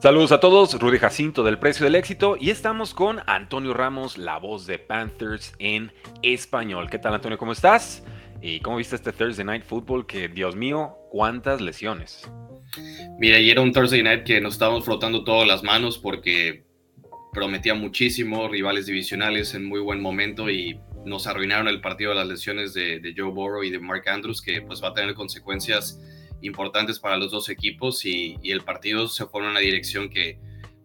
Saludos a todos, Rudy Jacinto del Precio del Éxito y estamos con Antonio Ramos, la voz de Panthers en español. ¿Qué tal Antonio? ¿Cómo estás? ¿Y cómo viste este Thursday Night Football? Que Dios mío, cuántas lesiones. Mira, y era un Thursday Night que nos estábamos frotando todas las manos porque prometía muchísimo, rivales divisionales en muy buen momento y nos arruinaron el partido de las lesiones de, de Joe Burrow y de Mark Andrews que pues va a tener consecuencias importantes para los dos equipos y, el partido se fue en una dirección que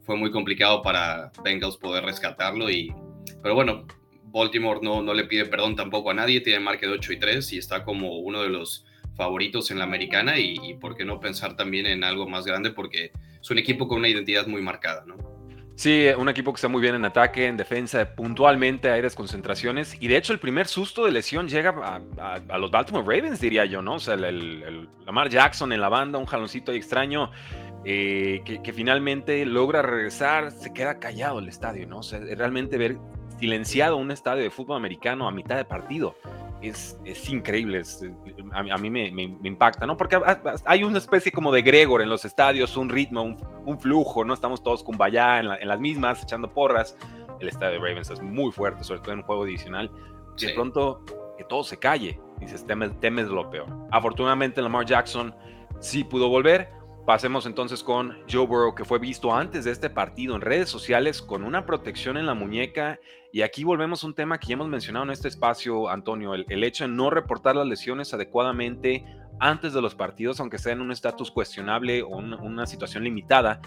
fue muy complicado para Bengals poder rescatarlo. Y, pero bueno, Baltimore no, no le pide perdón tampoco a nadie, tiene marca de 8 y 3 y está como uno de los favoritos en la americana y, y por qué no pensar también en algo más grande porque es un equipo con una identidad muy marcada, ¿no? Sí, un equipo que está muy bien en ataque, en defensa, puntualmente hay desconcentraciones. Y de hecho, el primer susto de lesión llega a, los Baltimore Ravens, diría yo, ¿no? O sea, el, Lamar Jackson en la banda, un jaloncito ahí extraño, eh, que, finalmente logra regresar, se queda callado el estadio, ¿no? O sea, realmente ver silenciado un estadio de fútbol americano a mitad de partido es, increíble, a, mí me, impacta, ¿no? Porque hay una especie como de Gregor en los estadios, un ritmo, un, flujo, ¿no? Estamos todos con Bayá en, las mismas, echando porras. El estadio de Ravens es muy fuerte, sobre todo en un juego adicional. De pronto, que todo se calle, dices, temes, temes lo peor. Afortunadamente, Lamar Jackson sí pudo volver, Pasemos entonces con Joe Burrow, que fue visto antes de este partido en redes sociales con una protección en la muñeca. Y aquí volvemos a un tema que ya hemos mencionado en este espacio, Antonio, el, hecho de no reportar las lesiones adecuadamente antes de los partidos, aunque sea en un estatus cuestionable o una situación limitada,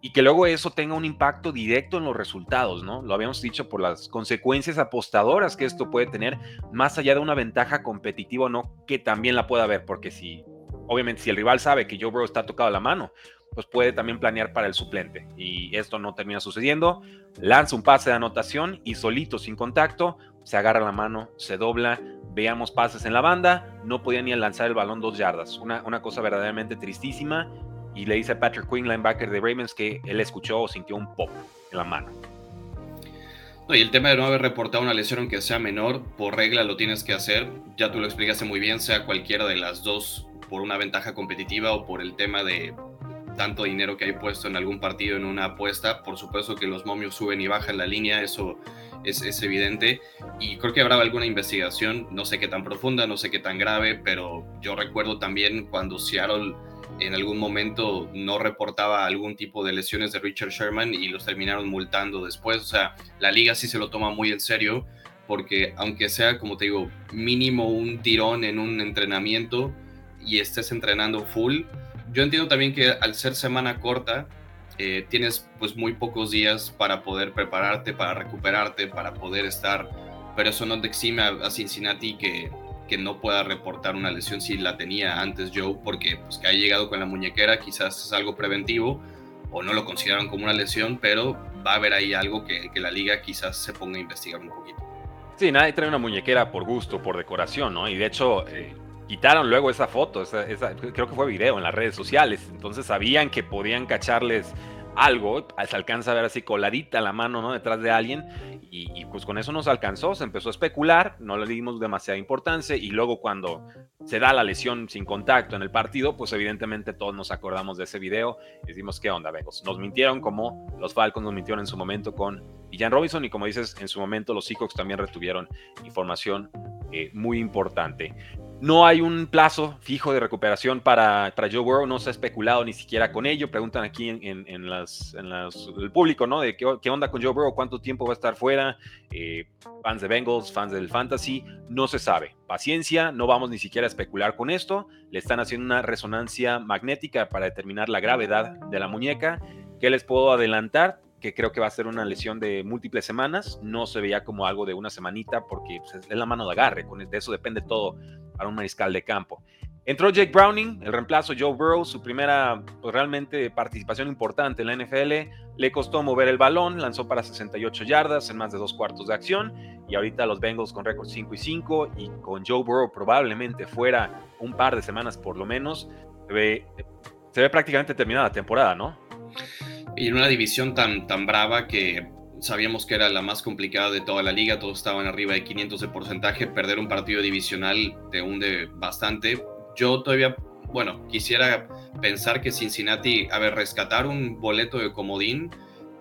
y que luego eso tenga un impacto directo en los resultados, ¿no? Lo habíamos dicho por las consecuencias apostadoras que esto puede tener, más allá de una ventaja competitiva o no, que también la pueda haber, porque si obviamente si el rival sabe que Joe Burrow está tocado a la mano, pues puede también planear para el suplente. Y esto no termina sucediendo. Lanza un pase de anotación y solito, sin contacto, se agarra la mano, se dobla. Veamos pases en la banda. No podía ni lanzar el balón dos yardas. Una, una cosa verdaderamente tristísima. Y le dice a Patrick Quinn, linebacker de Ravens, que él escuchó o sintió un pop en la mano. No, y el tema de no haber reportado una lesión, aunque sea menor, por regla lo tienes que hacer. Ya tú lo explicaste muy bien, sea cualquiera de las dos por una ventaja competitiva o por el tema de tanto dinero que hay puesto en algún partido en una apuesta. Por supuesto que los momios suben y bajan la línea, eso es, evidente. Y creo que habrá alguna investigación, no sé qué tan profunda, no sé qué tan grave, pero yo recuerdo también cuando Seattle en algún momento no reportaba algún tipo de lesiones de Richard Sherman y los terminaron multando después. O sea, la liga sí se lo toma muy en serio porque aunque sea, como te digo, mínimo un tirón en un entrenamiento, y estés entrenando full. Yo entiendo también que al ser semana corta, eh, tienes pues muy pocos días para poder prepararte, para recuperarte, para poder estar, pero eso no te exime a, Cincinnati que, que no pueda reportar una lesión si la tenía antes Joe, porque pues que ha llegado con la muñequera, quizás es algo preventivo o no lo consideran como una lesión, pero va a haber ahí algo que, que la liga quizás se ponga a investigar un poquito. Sí, nadie trae una muñequera por gusto, por decoración, ¿no? Y de hecho, eh, quitaron luego esa foto, creo que fue video en las redes sociales, entonces sabían que podían cacharles algo, se alcanza a ver así coladita la mano, ¿no? Detrás de alguien, y, pues con eso nos alcanzó, se empezó a especular, no le dimos demasiada importancia, y luego cuando se da la lesión sin contacto en el partido, pues evidentemente todos nos acordamos de ese video y decimos, ¿qué onda, Vegos? Nos mintieron como los Falcons nos mintieron en su momento con Jan Robinson, y como dices, en su momento los Seahawks también retuvieron información eh, muy importante. No hay un plazo fijo de recuperación para, Joe Burrow, no se ha especulado ni siquiera con ello. Preguntan aquí en, las, el público, ¿no? De qué, onda con Joe Burrow, cuánto tiempo va a estar fuera. Eh, fans de Bengals, fans del Fantasy, no se sabe. Paciencia, no vamos ni siquiera a especular con esto. Le están haciendo una resonancia magnética para determinar la gravedad de la muñeca. ¿Qué les puedo adelantar? que creo que va a ser una lesión de múltiples semanas. No se veía como algo de una semanita porque pues, es la mano de agarre. De eso depende todo para un mariscal de campo. Entró Jake Browning, el reemplazo Joe Burrow, su primera pues, realmente participación importante en la NFL. Le costó mover el balón, lanzó para 68 yardas en más de dos cuartos de acción. Y ahorita los Bengals con récord 5 y 5 y con Joe Burrow probablemente fuera un par de semanas por lo menos. Se ve, se ve prácticamente terminada la temporada, ¿no? Y en una división tan, tan brava que sabíamos que era la más complicada de toda la liga, todos estaban arriba de 500 de porcentaje, perder un partido divisional te hunde bastante. Yo todavía, bueno, quisiera pensar que Cincinnati, a ver, rescatar un boleto de comodín,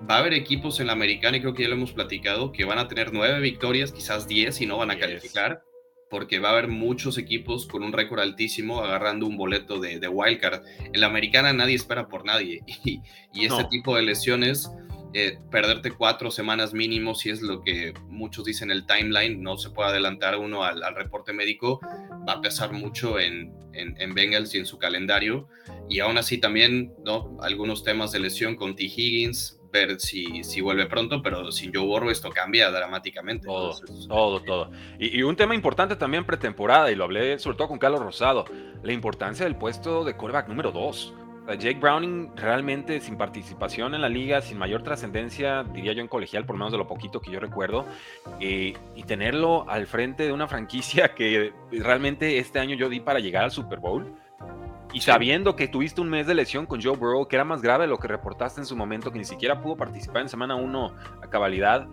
va a haber equipos en la americana, y creo que ya lo hemos platicado, que van a tener nueve victorias, quizás diez, y no van a calificar, porque va a haber muchos equipos con un récord altísimo agarrando un boleto de, de wildcard. En la americana nadie espera por nadie, y, y este tipo de lesiones eh, perderte cuatro semanas mínimo, si es lo que muchos dicen el timeline, no se puede adelantar uno al, reporte médico, va a pesar mucho en, en, Bengals y en su calendario. Y aún así también, ¿no? Algunos temas de lesión con T. Higgins, ver si, si vuelve pronto, pero sin Joe Burrow esto cambia dramáticamente. Todo, todo, todo. Y, y, un tema importante también pretemporada, y lo hablé sobre todo con Carlos Rosado, la importancia del puesto de quarterback número 2. Jake Browning realmente sin participación en la liga, sin mayor trascendencia, diría yo en colegial, por lo menos de lo poquito que yo recuerdo, eh, y tenerlo al frente de una franquicia que realmente este año yo di para llegar al Super Bowl, y sabiendo que tuviste un mes de lesión con Joe Burrow, que era más grave de lo que reportaste en su momento, que ni siquiera pudo participar en semana 1 a cabalidad,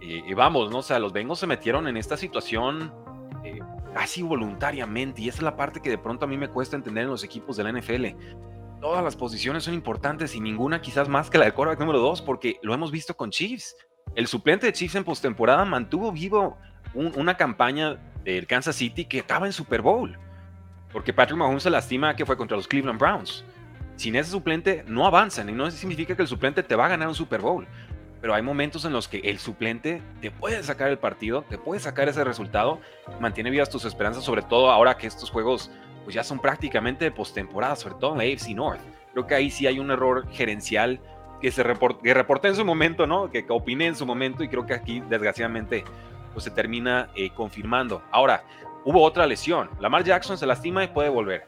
eh, y vamos, ¿no? O sea, los Bengals se metieron en esta situación eh, casi voluntariamente, y esa es la parte que de pronto a mí me cuesta entender en los equipos de la NFL todas las posiciones son importantes y ninguna quizás más que la de quarterback número 2, porque lo hemos visto con Chiefs. El suplente de Chiefs en postemporada mantuvo vivo una campaña del Kansas City que estaba en Super Bowl, porque Patrick Mahomes se lastima que fue contra los Cleveland Browns. Sin ese suplente no avanzan y no significa que el suplente te va a ganar un Super Bowl. Pero hay momentos en los que el suplente te puede sacar el partido, te puede sacar ese resultado, mantiene vivas tus esperanzas, sobre todo ahora que estos juegos pues ya son prácticamente de postemporada, sobre todo en la AFC North. Creo que ahí sí hay un error gerencial que se que reporté en su momento, ¿no? Que, que, opiné en su momento y creo que aquí desgraciadamente pues se termina eh, confirmando. Ahora, hubo otra lesión. Lamar Jackson se lastima y puede volver.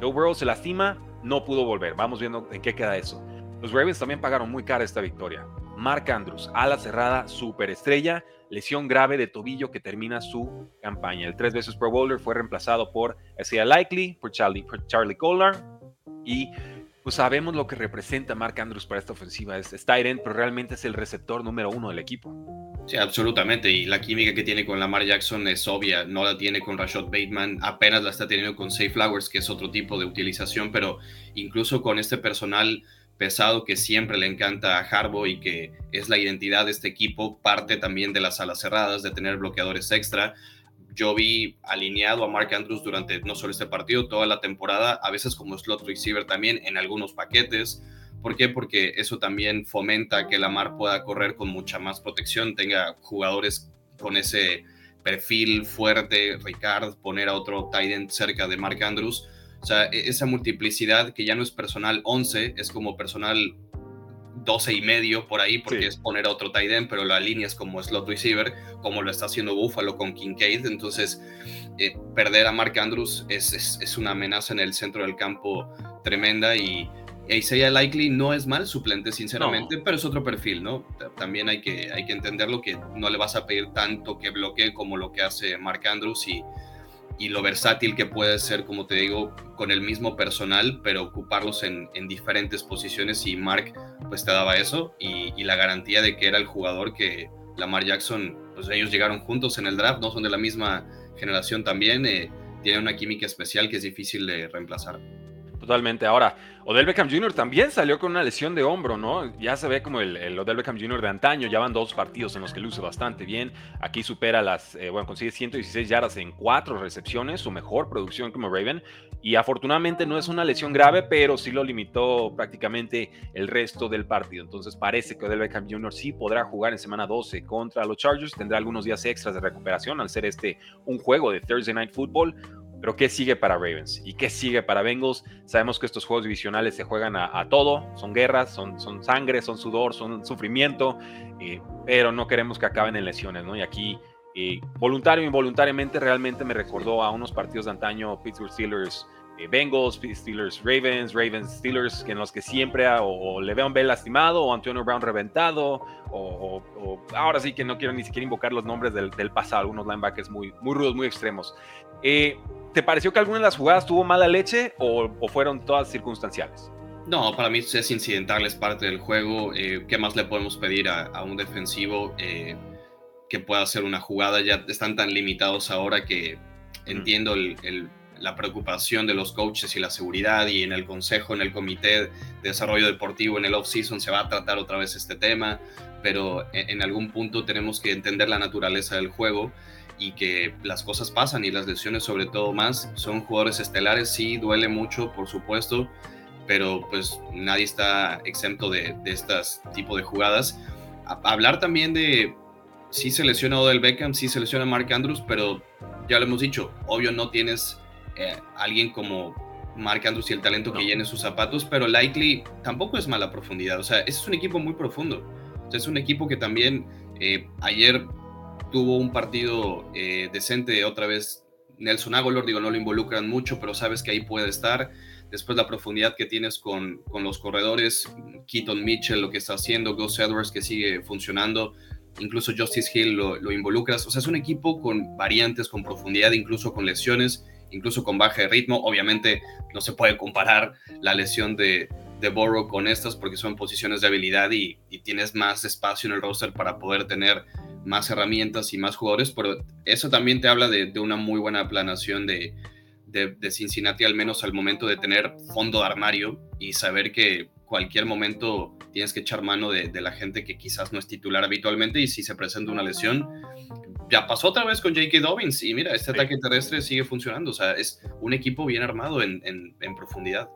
Joe Burrow se lastima, no pudo volver. Vamos viendo en qué queda eso. Los Ravens también pagaron muy cara esta victoria. Mark Andrews, ala cerrada, superestrella, lesión grave de tobillo que termina su campaña. El tres veces Pro Bowler fue reemplazado por Isaiah Likely, por Charlie, por Charlie Collar y pues sabemos lo que representa Mark Andrews para esta ofensiva. Es, es pero realmente es el receptor número uno del equipo. Sí, absolutamente. Y la química que tiene con Lamar Jackson es obvia. No la tiene con Rashad Bateman, apenas la está teniendo con Safe Flowers, que es otro tipo de utilización, pero incluso con este personal pesado que siempre le encanta a Harbo y que es la identidad de este equipo, parte también de las alas cerradas, de tener bloqueadores extra. Yo vi alineado a Mark Andrews durante no solo este partido, toda la temporada, a veces como slot receiver también en algunos paquetes. ¿Por qué? Porque eso también fomenta que Lamar pueda correr con mucha más protección, tenga jugadores con ese perfil fuerte, Ricard, poner a otro tight end cerca de Mark Andrews o sea, e-, esa multiplicidad que ya no es personal 11, es como personal 12 y medio por ahí, porque es poner a otro tight end, pero la línea es como slot receiver, como lo está haciendo Buffalo con Kincaid. Entonces, eh, perder a Mark Andrews es, es, una amenaza en el centro del campo tremenda y Isaiah Likely no es mal suplente, sinceramente, pero es otro perfil, ¿no? También hay que, hay que entenderlo que no le vas a pedir tanto que bloquee como lo que hace Mark Andrews y y lo versátil que puede ser, como te digo, con el mismo personal, pero ocuparlos en, diferentes posiciones y Mark pues te daba eso y, la garantía de que era el jugador que Lamar Jackson, pues ellos llegaron juntos en el draft, no son de la misma generación también, eh, tienen una química especial que es difícil de reemplazar. Totalmente. Ahora, Odell Beckham Jr. también salió con una lesión de hombro, ¿no? Ya se ve como el, el, Odell Beckham Jr. de antaño. Ya van dos partidos en los que luce bastante bien. Aquí supera las, eh, bueno, consigue 116 yardas en cuatro recepciones, su mejor producción como Raven. Y afortunadamente no es una lesión grave, pero sí lo limitó prácticamente el resto del partido. Entonces parece que Odell Beckham Jr. sí podrá jugar en semana 12 contra los Chargers. Tendrá algunos días extras de recuperación al ser este un juego de Thursday Night Football pero ¿qué sigue para Ravens? ¿Y qué sigue para Bengals? Sabemos que estos juegos divisionales se juegan a, todo, son guerras, son, son, sangre, son sudor, son sufrimiento, eh, pero no queremos que acaben en lesiones, ¿no? Y aquí, eh, voluntario o involuntariamente, realmente me recordó a unos partidos de antaño, Pittsburgh Steelers, eh, Bengals, Steelers, Ravens, Ravens, Steelers, en los que siempre o, le veo un Bell lastimado o Antonio Brown reventado, o, ahora sí que no quiero ni siquiera invocar los nombres del, pasado, algunos linebackers muy, muy rudos, muy extremos. Eh, ¿Te pareció que alguna de las jugadas tuvo mala leche o, fueron todas circunstanciales? No, para mí es incidental, es parte del juego. Eh, ¿Qué más le podemos pedir a, un defensivo eh, que pueda hacer una jugada? Ya están tan limitados ahora que entiendo la preocupación de los coaches y la seguridad y en el consejo, en el comité de desarrollo deportivo, en el off-season se va a tratar otra vez este tema, pero en, algún punto tenemos que entender la naturaleza del juego y que las cosas pasan y las lesiones sobre todo más. Son jugadores estelares, sí, duele mucho, por supuesto, pero pues nadie está exento de, de estas tipo de jugadas. hablar también de, sí se lesiona Odell Beckham, sí se lesiona Mark Andrews, pero ya lo hemos dicho, obvio no tienes eh, alguien como Mark Andrews y el talento que llene sus zapatos, pero Likely tampoco es mala profundidad, o sea, ese es un equipo muy profundo, es un equipo que también eh, ayer tuvo un partido eh, decente otra vez Nelson Aguilar, digo, no lo involucran mucho, pero sabes que ahí puede estar. Después la profundidad que tienes con, con los corredores, Keaton Mitchell, lo que está haciendo, Gus Edwards que sigue funcionando, incluso Justice Hill lo, lo, involucras. O sea, es un equipo con variantes, con profundidad, incluso con lesiones, incluso con baja de ritmo. Obviamente no se puede comparar la lesión de, de Borrow con estas porque son posiciones de habilidad y, y, tienes más espacio en el roster para poder tener más herramientas y más jugadores, pero eso también te habla de, de una muy buena planación de, de, de, Cincinnati, al menos al momento de tener fondo de armario y saber que cualquier momento tienes que echar mano de, la gente que quizás no es titular habitualmente y si se presenta una lesión, ya pasó otra vez con J.K. Dobbins y mira, este ataque terrestre sigue funcionando, o sea, es un equipo bien armado en profundidad.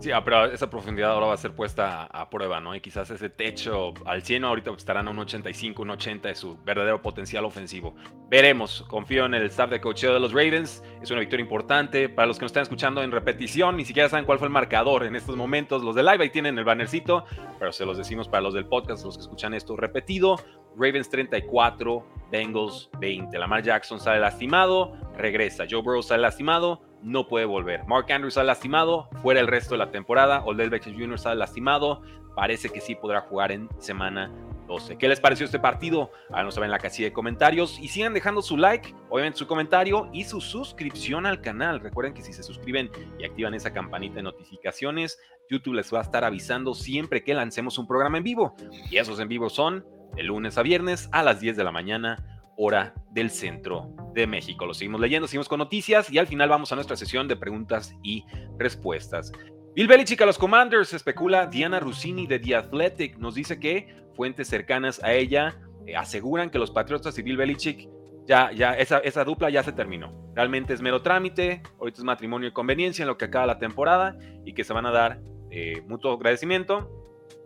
Sí, ah, pero esa profundidad ahora va a ser puesta a, prueba, ¿no? Y quizás ese techo al 100 ahorita estarán a un 85, un 80 de su verdadero potencial ofensivo. Veremos, confío en el staff de cocheo de los Ravens, es una victoria importante. Para los que nos están escuchando en repetición, ni siquiera saben cuál fue el marcador en estos momentos. Los de live ahí tienen el bannercito, pero se los decimos para los del podcast, los que escuchan esto repetido. Ravens 34, Bengals 20. Lamar Jackson sale lastimado, regresa. Joe Burrow sale lastimado, no puede volver. Mark Andrews está lastimado, fuera el resto de la temporada. Odell Beckham Jr. está lastimado, parece que sí podrá jugar en semana 12. ¿Qué les pareció este partido? Háganos saber en la casilla de comentarios y sigan dejando su like, obviamente su comentario y su suscripción al canal. Recuerden que si se suscriben y activan esa campanita de notificaciones, YouTube les va a estar avisando siempre que lancemos un programa en vivo. Y esos en vivo son de lunes a viernes a las 10 de la mañana hora del centro de México. Lo seguimos leyendo, seguimos con noticias y al final vamos a nuestra sesión de preguntas y respuestas. Bill Belichick a los Commanders, especula Diana Rossini de The Athletic, nos dice que fuentes cercanas a ella eh, aseguran que los Patriotas y Bill Belichick ya, ya, esa, esa dupla ya se terminó. Realmente es mero trámite, ahorita es matrimonio y conveniencia en lo que acaba la temporada y que se van a dar eh, mutuo agradecimiento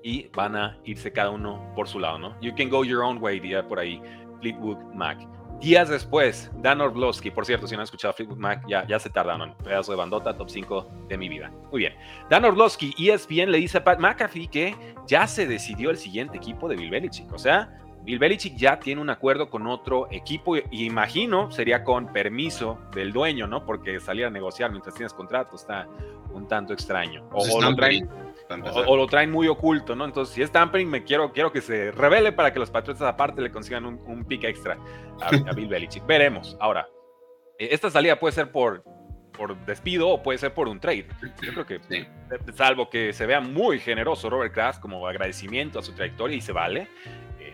y van a irse cada uno por su lado, ¿no? You can go your own way, día por ahí Fleetwood Mac. Días después, Dan Orlovsky, por cierto, si no han escuchado Fleetwood Mac, ya, ya se tardaron. Pedazo de bandota, top 5 de mi vida. Muy bien. Dan Orlovsky, ESPN, le dice a Pat McAfee que ya se decidió el siguiente equipo de Bill Belichick. O sea, Bill Belichick ya tiene un acuerdo con otro equipo y imagino sería con permiso del dueño, ¿no? Porque salir a negociar mientras tienes contrato está un tanto extraño. O, pues lo traen, o, lo traen, muy oculto, ¿no? Entonces, si es tampering, me quiero, quiero que se revele para que los Patriotas aparte le consigan un, pick extra a, Bill Belichick. Veremos. Ahora, eh, esta salida puede ser por, por despido o puede ser por un trade. Yo creo que, salvo que se vea muy generoso Robert Kraft como agradecimiento a su trayectoria y se vale,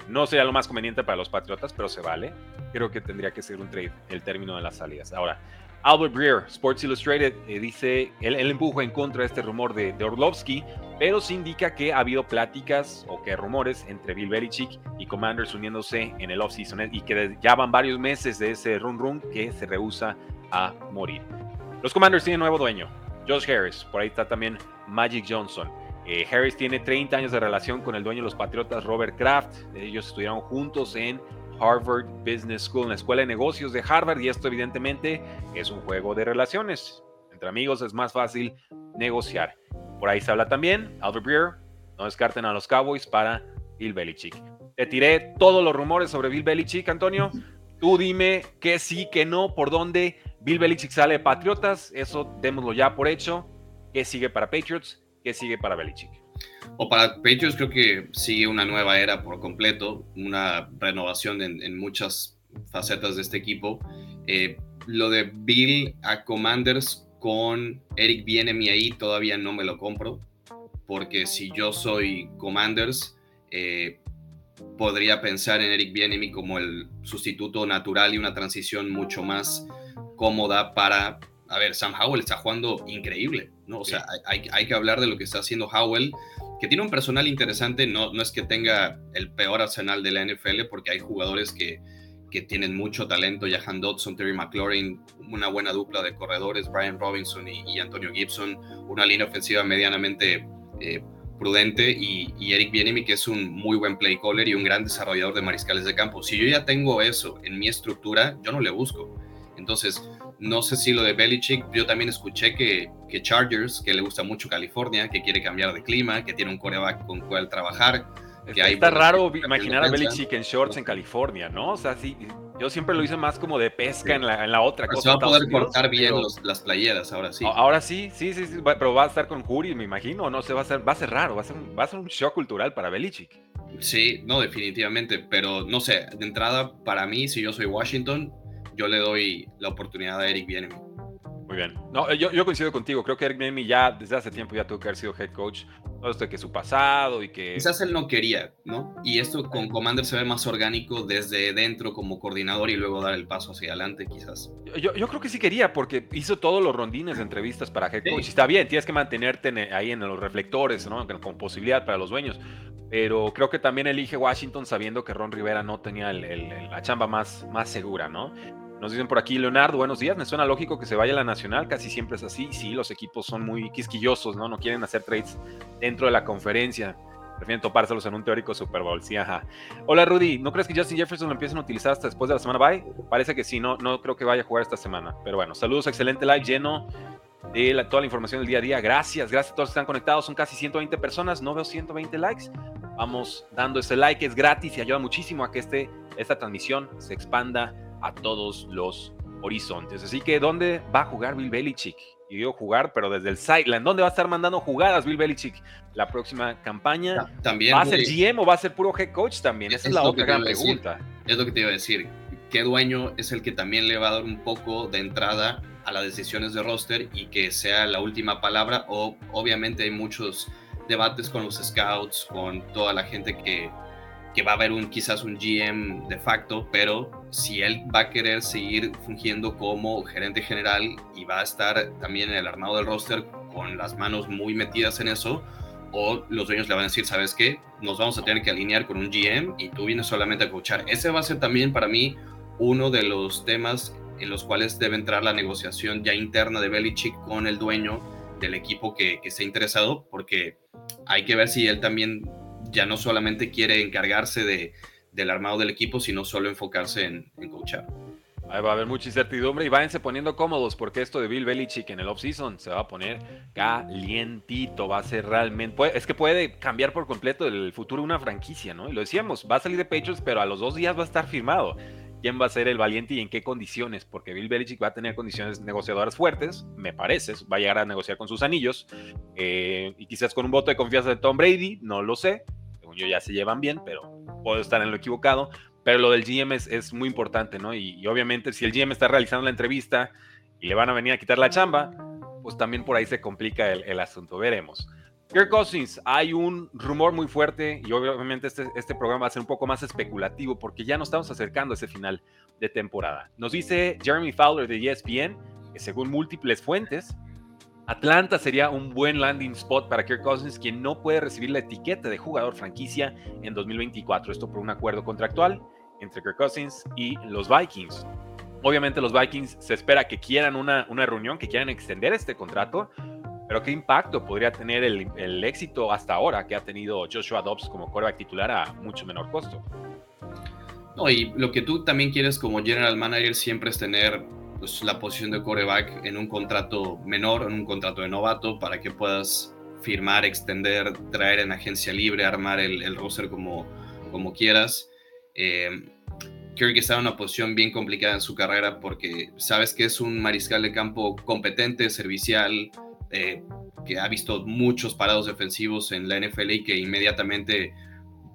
no sería lo más conveniente para los Patriotas, pero se vale. Creo que tendría que ser un trade el término de las salidas. Ahora, Albert Breer, Sports Illustrated, eh, dice, él, él, empuja en contra de este rumor de, de, Orlovsky, pero se indica que ha habido pláticas o que rumores entre Bill Belichick y Commanders uniéndose en el offseason y que ya van varios meses de ese run run que se rehúsa a morir. Los Commanders tienen nuevo dueño, Josh Harris, por ahí está también Magic Johnson. Eh, Harris tiene 30 años de relación con el dueño de los Patriotas, Robert Kraft. Ellos estudiaron juntos en Harvard Business School, en la Escuela de Negocios de Harvard, y esto evidentemente es un juego de relaciones. Entre amigos es más fácil negociar. Por ahí se habla también, Albert Breer, no descarten a los Cowboys para Bill Belichick. Te tiré todos los rumores sobre Bill Belichick, Antonio. Tú dime que sí, que no, por dónde Bill Belichick sale de Patriotas, eso démoslo ya por hecho. ¿Qué sigue para Patriots? ¿Qué sigue para Belichick? O para Patriots creo que sigue una nueva era por completo, una renovación en, muchas facetas de este equipo. Eh, lo de Bill a Commanders con Eric Bienemi ahí todavía no me lo compro, porque si yo soy Commanders, eh, podría pensar en Eric Bienemi como el sustituto natural y una transición mucho más cómoda para a ver, Sam Howell está jugando increíble, ¿no? O sea, hay, hay, que hablar de lo que está haciendo Howell, que tiene un personal interesante, no, no es que tenga el peor arsenal de la NFL, porque hay jugadores que, que tienen mucho talento, Jahan Dodson, Terry McLaurin, una buena dupla de corredores, Brian Robinson y, Antonio Gibson, una línea ofensiva medianamente eh, prudente y, y Eric Bienemi, que es un muy buen play caller y un gran desarrollador de mariscales de campo. Si yo ya tengo eso en mi estructura, yo no le busco. Entonces, no sé si lo de Belichick, yo también escuché que, que Chargers, que le gusta mucho California, que quiere cambiar de clima, que tiene un coreback con cual trabajar. Que hay Está raro imaginar a Belichick en shorts en California, ¿no? O sea, sí, yo siempre lo hice más como de pesca en, la, en, la, otra cosa. Se va a poder cortar bien las playeras, ahora sí. Ahora sí, sí, sí, sí, pero va a estar con Curry, me imagino, no sé, va a ser, va a ser raro, va a ser, va a ser un shock cultural para Belichick. Sí, no, definitivamente, pero no sé, de entrada, para mí, si yo soy Washington, yo le doy la oportunidad a Eric Bienemi. Muy bien. No, yo, yo coincido contigo. Creo que Eric Bienemi ya desde hace tiempo ya tuvo que haber sido head coach. Todo esto que su pasado y que... Quizás él no quería, ¿no? Y esto con Commander se ve más orgánico desde dentro como coordinador y luego dar el paso hacia adelante, quizás. Yo, yo creo que sí quería porque hizo todos los rondines de entrevistas para head coach. Está bien, tienes que mantenerte ahí en los reflectores, ¿no? Con posibilidad para los dueños. Pero creo que también elige Washington sabiendo que Ron Rivera no tenía la chamba más, más segura, ¿no? Nos dicen por aquí, Leonardo, buenos días. Me suena lógico que se vaya a la nacional, casi siempre es así. Sí, los equipos son muy quisquillosos, ¿no? No quieren hacer trades dentro de la conferencia. Prefieren topárselos en un teórico Super Bowl. Sí, ajá. Hola, Rudy. ¿No crees que Justin Jefferson lo empiecen a utilizar hasta después de la semana bye? Parece que sí, no, no creo que vaya a jugar esta semana. Pero bueno, saludos, excelente live lleno de toda la información del día a día. Gracias, gracias a todos que están conectados. Son casi 120 personas, no veo 120 likes. Vamos dando ese like, es gratis y ayuda muchísimo a que este, esta transmisión se expanda a todos los horizontes. Así que, ¿dónde va a jugar Bill Belichick? Y digo jugar, pero desde el sideline. ¿Dónde va a estar mandando jugadas Bill Belichick la próxima campaña? También, ¿Va a ser GM o va a ser puro head coach también? Esa es, la otra gran pregunta. Es lo que te iba a decir. ¿Qué dueño es el que también le va a dar un poco de entrada a las decisiones de roster y que sea la última palabra? O obviamente hay muchos debates con los scouts, con toda la gente que que va a haber un quizás un GM de facto, pero si él va a querer seguir fungiendo como gerente general y va a estar también en el armado del roster con las manos muy metidas en eso, o los dueños le van a decir, ¿sabes qué? Nos vamos a tener que alinear con un GM y tú vienes solamente a coachar. Ese va a ser también para mí uno de los temas en los cuales debe entrar la negociación ya interna de Belichick con el dueño del equipo que, que esté interesado, porque hay que ver si él también ya no solamente quiere encargarse de, del armado del equipo, sino solo enfocarse en, coachar. Ahí va a haber mucha incertidumbre y váyanse poniendo cómodos porque esto de Bill Belichick en el offseason se va a poner calientito, va a ser realmente, es que puede cambiar por completo el futuro de una franquicia, ¿no? Y lo decíamos, va a salir de Patriots, pero a los dos días va a estar firmado. ¿Quién va a ser el valiente y en qué condiciones? Porque Bill Belichick va a tener condiciones negociadoras fuertes, me parece, va a llegar a negociar con sus anillos eh, y quizás con un voto de confianza de Tom Brady, no lo sé, yo ya se llevan bien, pero puedo estar en lo equivocado. Pero lo del GM es, muy importante, ¿no? Y, obviamente si el GM está realizando la entrevista y le van a venir a quitar la chamba, pues también por ahí se complica el, asunto. Veremos. Kirk Cousins, hay un rumor muy fuerte y obviamente este, este programa va a ser un poco más especulativo porque ya nos estamos acercando a ese final de temporada. Nos dice Jeremy Fowler de ESPN que según múltiples fuentes, Atlanta sería un buen landing spot para Kirk Cousins, quien no puede recibir la etiqueta de jugador franquicia en 2024. Esto por un acuerdo contractual entre Kirk Cousins y los Vikings. Obviamente los Vikings se espera que quieran una, una reunión, que quieran extender este contrato, pero ¿qué impacto podría tener el, éxito hasta ahora que ha tenido Joshua Dobbs como quarterback titular a mucho menor costo? No, y lo que tú también quieres como general manager siempre es tener pues, la posición de coreback en un contrato menor, en un contrato de novato, para que puedas firmar, extender, traer en agencia libre, armar el, el roster como, como quieras. Eh, Kirk está en una posición bien complicada en su carrera porque sabes que es un mariscal de campo competente, servicial, eh, que ha visto muchos parados defensivos en la NFL y que inmediatamente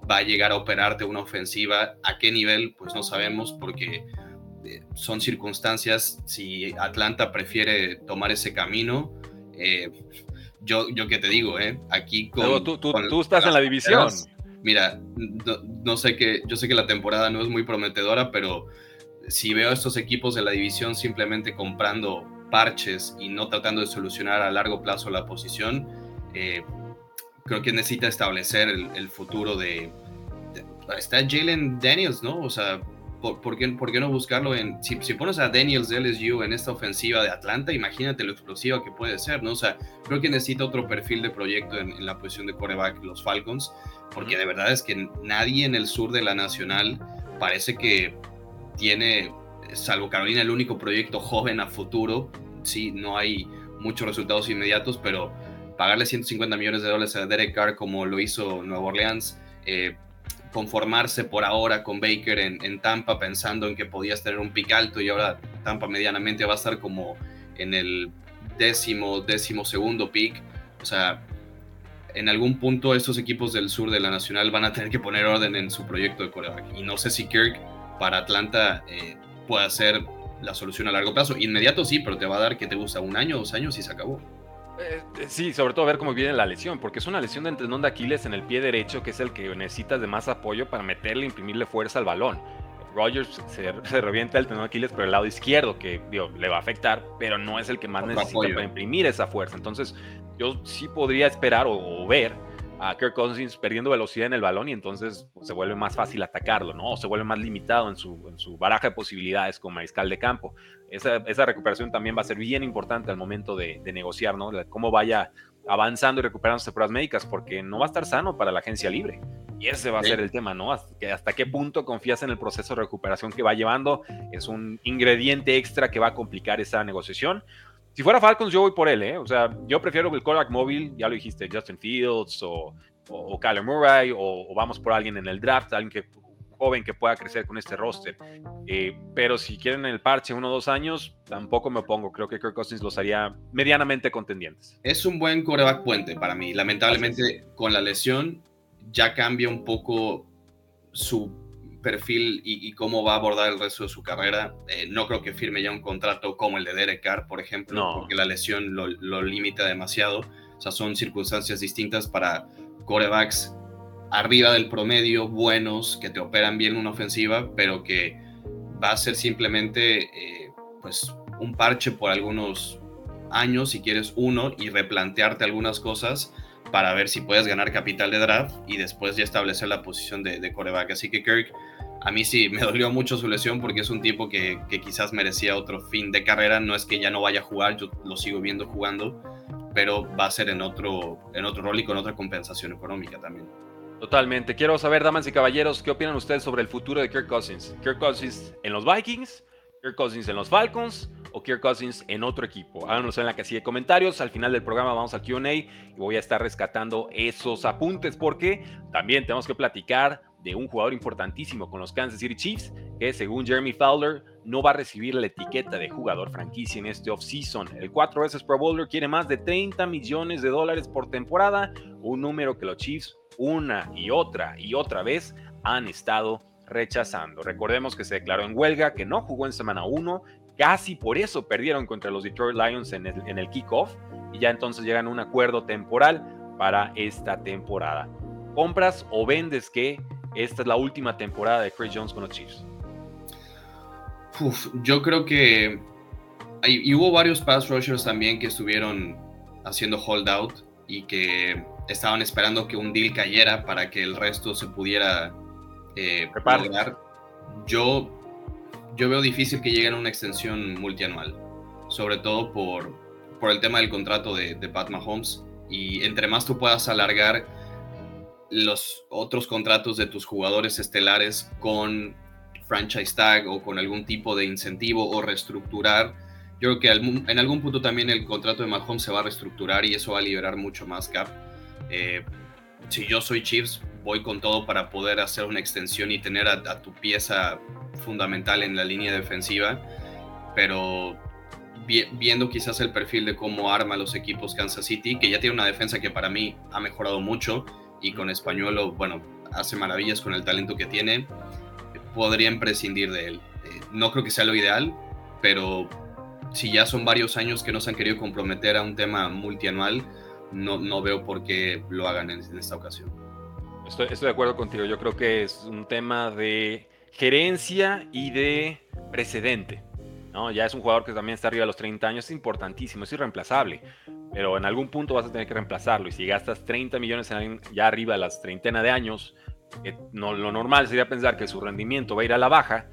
va a llegar a operarte una ofensiva. ¿A qué nivel? Pues no sabemos porque son circunstancias, si Atlanta prefiere tomar ese camino, eh, yo, yo qué te digo, eh, aquí con, tú, tú, estás en la división. Mira, no, sé que, yo sé que la temporada no es muy prometedora, pero si veo a estos equipos de la división simplemente comprando parches y no tratando de solucionar a largo plazo la posición, eh, creo que necesita establecer el, futuro de, Está Jalen Daniels, ¿no? O sea, ¿por, qué, ¿por, qué, no buscarlo en... Si, pones a Daniels de LSU en esta ofensiva de Atlanta, imagínate lo explosiva que puede ser, ¿no? O sea, creo que necesita otro perfil de proyecto en, la posición de coreback los Falcons, porque de verdad es que nadie en el sur de la Nacional parece que tiene, salvo Carolina, el único proyecto joven a futuro. Sí, no hay muchos resultados inmediatos, pero pagarle 150 millones de dólares a Derek Carr como lo hizo Nueva Orleans, eh, conformarse por ahora con Baker en, Tampa pensando en que podías tener un pick alto y ahora Tampa medianamente va a estar como en el décimo, décimo segundo pick. O sea, en algún punto estos equipos del sur de la Nacional van a tener que poner orden en su proyecto de coreback. Y no sé si Kirk para Atlanta eh, puede ser la solución a largo plazo. Inmediato sí, pero te va a dar que te gusta un año, dos años y se acabó. Eh, eh, sí, sobre todo ver cómo viene la lesión, porque es una lesión de tendón de Aquiles en el pie derecho, que es el que necesitas de más apoyo para meterle, imprimirle fuerza al balón. Rogers se, revienta el tendón de Aquiles por el lado izquierdo, que le va a afectar, pero no es el que más necesita para imprimir esa fuerza. Entonces, yo sí podría esperar o, ver a Kirk Cousins perdiendo velocidad en el balón y entonces pues, se vuelve más fácil atacarlo, ¿no? O se vuelve más limitado en su, en su baraja de posibilidades como mariscal de campo. Esa, esa, recuperación también va a ser bien importante al momento de, negociar, ¿no? Cómo vaya avanzando y recuperándose pruebas médicas, porque no va a estar sano para la agencia libre. Y ese va a ser el tema, ¿no? Hasta, hasta qué punto confías en el proceso de recuperación que va llevando. Es un ingrediente extra que va a complicar esa negociación. Si fuera Falcons, yo voy por él, ¿eh? O sea, yo prefiero el quarterback móvil, ya lo dijiste, Justin Fields o, o, Kyler Murray, o, vamos por alguien en el draft, alguien que, joven que pueda crecer con este roster. Eh, pero si quieren el parche uno o dos años, tampoco me opongo. Creo que Kirk Cousins los haría medianamente contendientes. Es un buen quarterback puente para mí. Lamentablemente, con la lesión ya cambia un poco su perfil y, cómo va a abordar el resto de su carrera. Eh, no creo que firme ya un contrato como el de Derek Carr, por ejemplo, porque la lesión lo, limita demasiado. O sea, son circunstancias distintas para corebacks arriba del promedio, buenos, que te operan bien una ofensiva, pero que va a ser simplemente eh, pues un parche por algunos años, si quieres uno, y replantearte algunas cosas para ver si puedes ganar capital de draft y después ya establecer la posición de, de coreback. Así que Kirk a mí sí, me dolió mucho su lesión porque es un tipo que, quizás merecía otro fin de carrera. No es que ya no vaya a jugar, yo lo sigo viendo jugando, pero va a ser en otro, en otro rol y con otra compensación económica también. Totalmente. Quiero saber, damas y caballeros, ¿qué opinan ustedes sobre el futuro de Kirk Cousins? ¿Kirk Cousins en los Vikings? ¿Kirk Cousins en los Falcons? ¿O Kirk Cousins en otro equipo? Háganos en la casilla de comentarios. Al final del programa vamos a QA y voy a estar rescatando esos apuntes porque también tenemos que platicar de un jugador importantísimo con los Kansas City Chiefs, que según Jeremy Fowler no va a recibir la etiqueta de jugador franquicia en este offseason. El cuatro veces Pro Bowler quiere más de 30 millones de dólares por temporada, un número que los Chiefs una y otra y otra vez han estado rechazando. Recordemos que se declaró en huelga, que no jugó en semana 1, casi por eso perdieron contra los Detroit Lions en el, en el kickoff y ya entonces llegan a un acuerdo temporal para esta temporada. ¿Compras o vendes que esta es la última temporada de Chris Jones con los Chiefs? yo creo que y hubo varios pass rushers también que estuvieron haciendo holdout y que estaban esperando que un deal cayera para que el resto se pudiera eh. Yo, yo veo difícil que lleguen a una extensión multianual, sobre todo por, por el tema del contrato de, de Pat Mahomes. Y entre más tú puedas alargar los otros contratos de tus jugadores estelares con franchise tag o con algún tipo de incentivo o reestructurar. Yo creo que en algún punto también el contrato de Mahomes se va a reestructurar y eso va a liberar mucho más cap. Eh, si yo soy Chiefs, voy con todo para poder hacer una extensión y tener a, tu pieza fundamental en la línea defensiva, pero viendo quizás el perfil de cómo arma los equipos Kansas City, que ya tiene una defensa que para mí ha mejorado mucho, y con Español, bueno, hace maravillas con el talento que tiene, podrían prescindir de él. Eh, no creo que sea lo ideal, pero si ya son varios años que no se han querido comprometer a un tema multianual, no, no veo por qué lo hagan en, esta ocasión. Estoy, estoy, de acuerdo contigo, yo creo que es un tema de gerencia y de precedente. Ya es un jugador que también está arriba de los 30 años, es importantísimo, es irreemplazable. Pero en algún punto vas a tener que reemplazarlo. Y si gastas 30 millones ya arriba de las treintena de años, no, lo normal sería pensar que su rendimiento va a ir a la baja,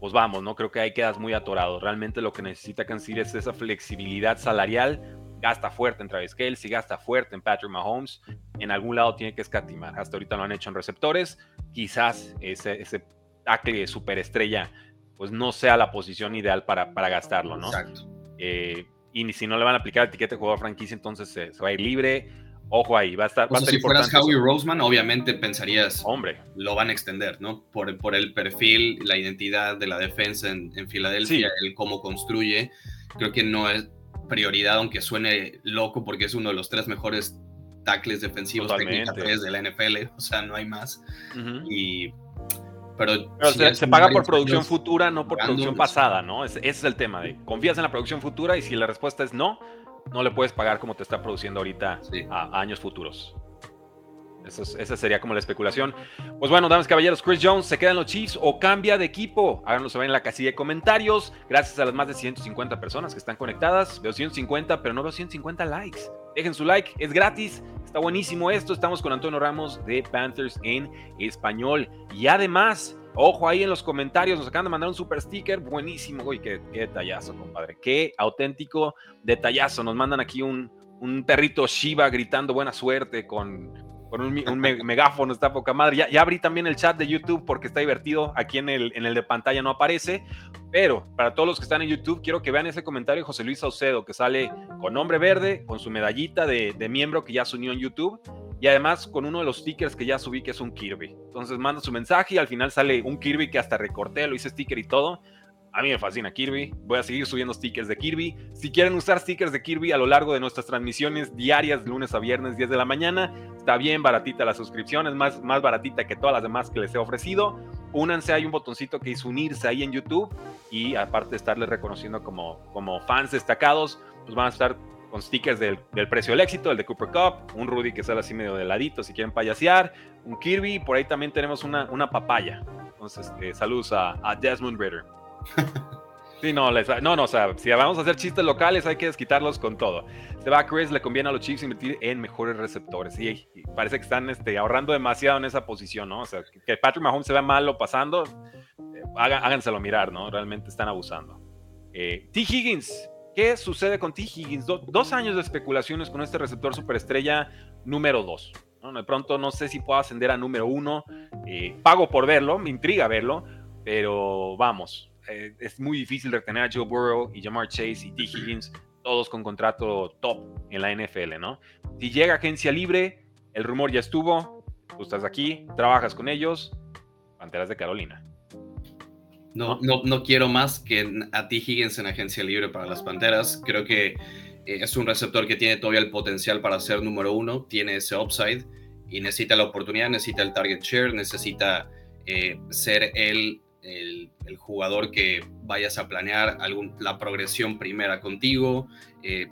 pues vamos, no creo que ahí quedas muy atorado. Realmente lo que necesita City es esa flexibilidad salarial. Gasta fuerte en Travis si gasta fuerte en Patrick Mahomes. En algún lado tiene que escatimar. Hasta ahorita lo han hecho en receptores. Quizás ese, ese tackle superestrella pues no sea la posición ideal para, para gastarlo, ¿no? Exacto. Eh, y si no le van a aplicar etiqueta de jugador franquicia, entonces se, va a ir libre. Ojo ahí, va a estar. si fueras Howie Roseman, obviamente pensarías. Hombre. Lo van a extender, ¿no? Por, por el perfil, la identidad de la defensa en, en Filadelfia, el cómo construye. Creo que no es prioridad, aunque suene loco, porque es uno de los tres mejores tackles defensivos técnicos de la NFL. O sea, no hay más. Y pero, se, paga por producción futura, no por producción pasada, ¿no? Ese, es el tema de confías en la producción futura y si la respuesta es no, no le puedes pagar como te está produciendo ahorita a, años futuros. Esa sería como la especulación. Pues bueno, damas y caballeros, Chris Jones se queda en los Chiefs o cambia de equipo. Háganlo saber en la casilla de comentarios. Gracias a las más de 150 personas que están conectadas. Veo 150, pero no veo 150 likes. Dejen su like, es gratis. Está buenísimo esto. Estamos con Antonio Ramos de Panthers en español. Y además, ojo ahí en los comentarios, nos acaban de mandar un super sticker. Buenísimo. Uy, qué, detallazo, compadre. Qué auténtico detallazo. Nos mandan aquí un, un perrito Shiva gritando buena suerte con con un, megáfono, está poca madre. Ya, abrí también el chat de YouTube porque está divertido. Aquí en el, en el de pantalla no aparece. Pero para todos los que están en YouTube, quiero que vean ese comentario de José Luis Saucedo, que sale con nombre verde, con su medallita de, de miembro que ya se unió en YouTube. Y además con uno de los stickers que ya subí, que es un Kirby. Entonces manda su mensaje y al final sale un Kirby que hasta recorté, lo hice sticker y todo. A mí me fascina Kirby. Voy a seguir subiendo stickers de Kirby. Si quieren usar stickers de Kirby a lo largo de nuestras transmisiones diarias, lunes a viernes, 10 de la mañana, está bien baratita la suscripción, es más, más baratita que todas las demás que les he ofrecido. Únanse, hay un botoncito que es unirse ahí en YouTube y aparte de estarles reconociendo como, como fans destacados, pues van a estar con stickers del, precio del éxito, el de Cooper Cup, un Rudy que sale así medio de ladito si quieren payasear, un Kirby, por ahí también tenemos una, una papaya. Entonces, eh, saludos a, a Desmond Ritter. Sí, no, no, no, o sea, si vamos a hacer chistes locales hay que desquitarlos con todo. Se va a Chris, le conviene a los Chiefs invertir en mejores receptores. Y, parece que están este, ahorrando demasiado en esa posición, ¿no? O sea, que Patrick Mahomes se vea malo pasando, eh, háganselo mirar, ¿no? Realmente están abusando. Eh, T. Higgins, ¿qué sucede con T. Higgins? dos años de especulaciones con este receptor superestrella número dos. ¿no? De pronto no sé si puedo ascender a número uno. Eh, pago por verlo, me intriga verlo, pero vamos, eh, es muy difícil retener a Joe Burrow y Jamar Chase y T. Higgins, todos con contrato top en la NFL, ¿no? Si llega agencia libre, el rumor ya estuvo, tú estás aquí, trabajas con ellos, Panteras de Carolina. No, no, no quiero más que a T. Higgins en agencia libre para las Panteras. Creo que eh, es un receptor que tiene todavía el potencial para ser número uno, tiene ese upside y necesita la oportunidad, necesita el target share, necesita eh, ser el el, jugador que vayas a planear algún, la progresión primera contigo. Eh,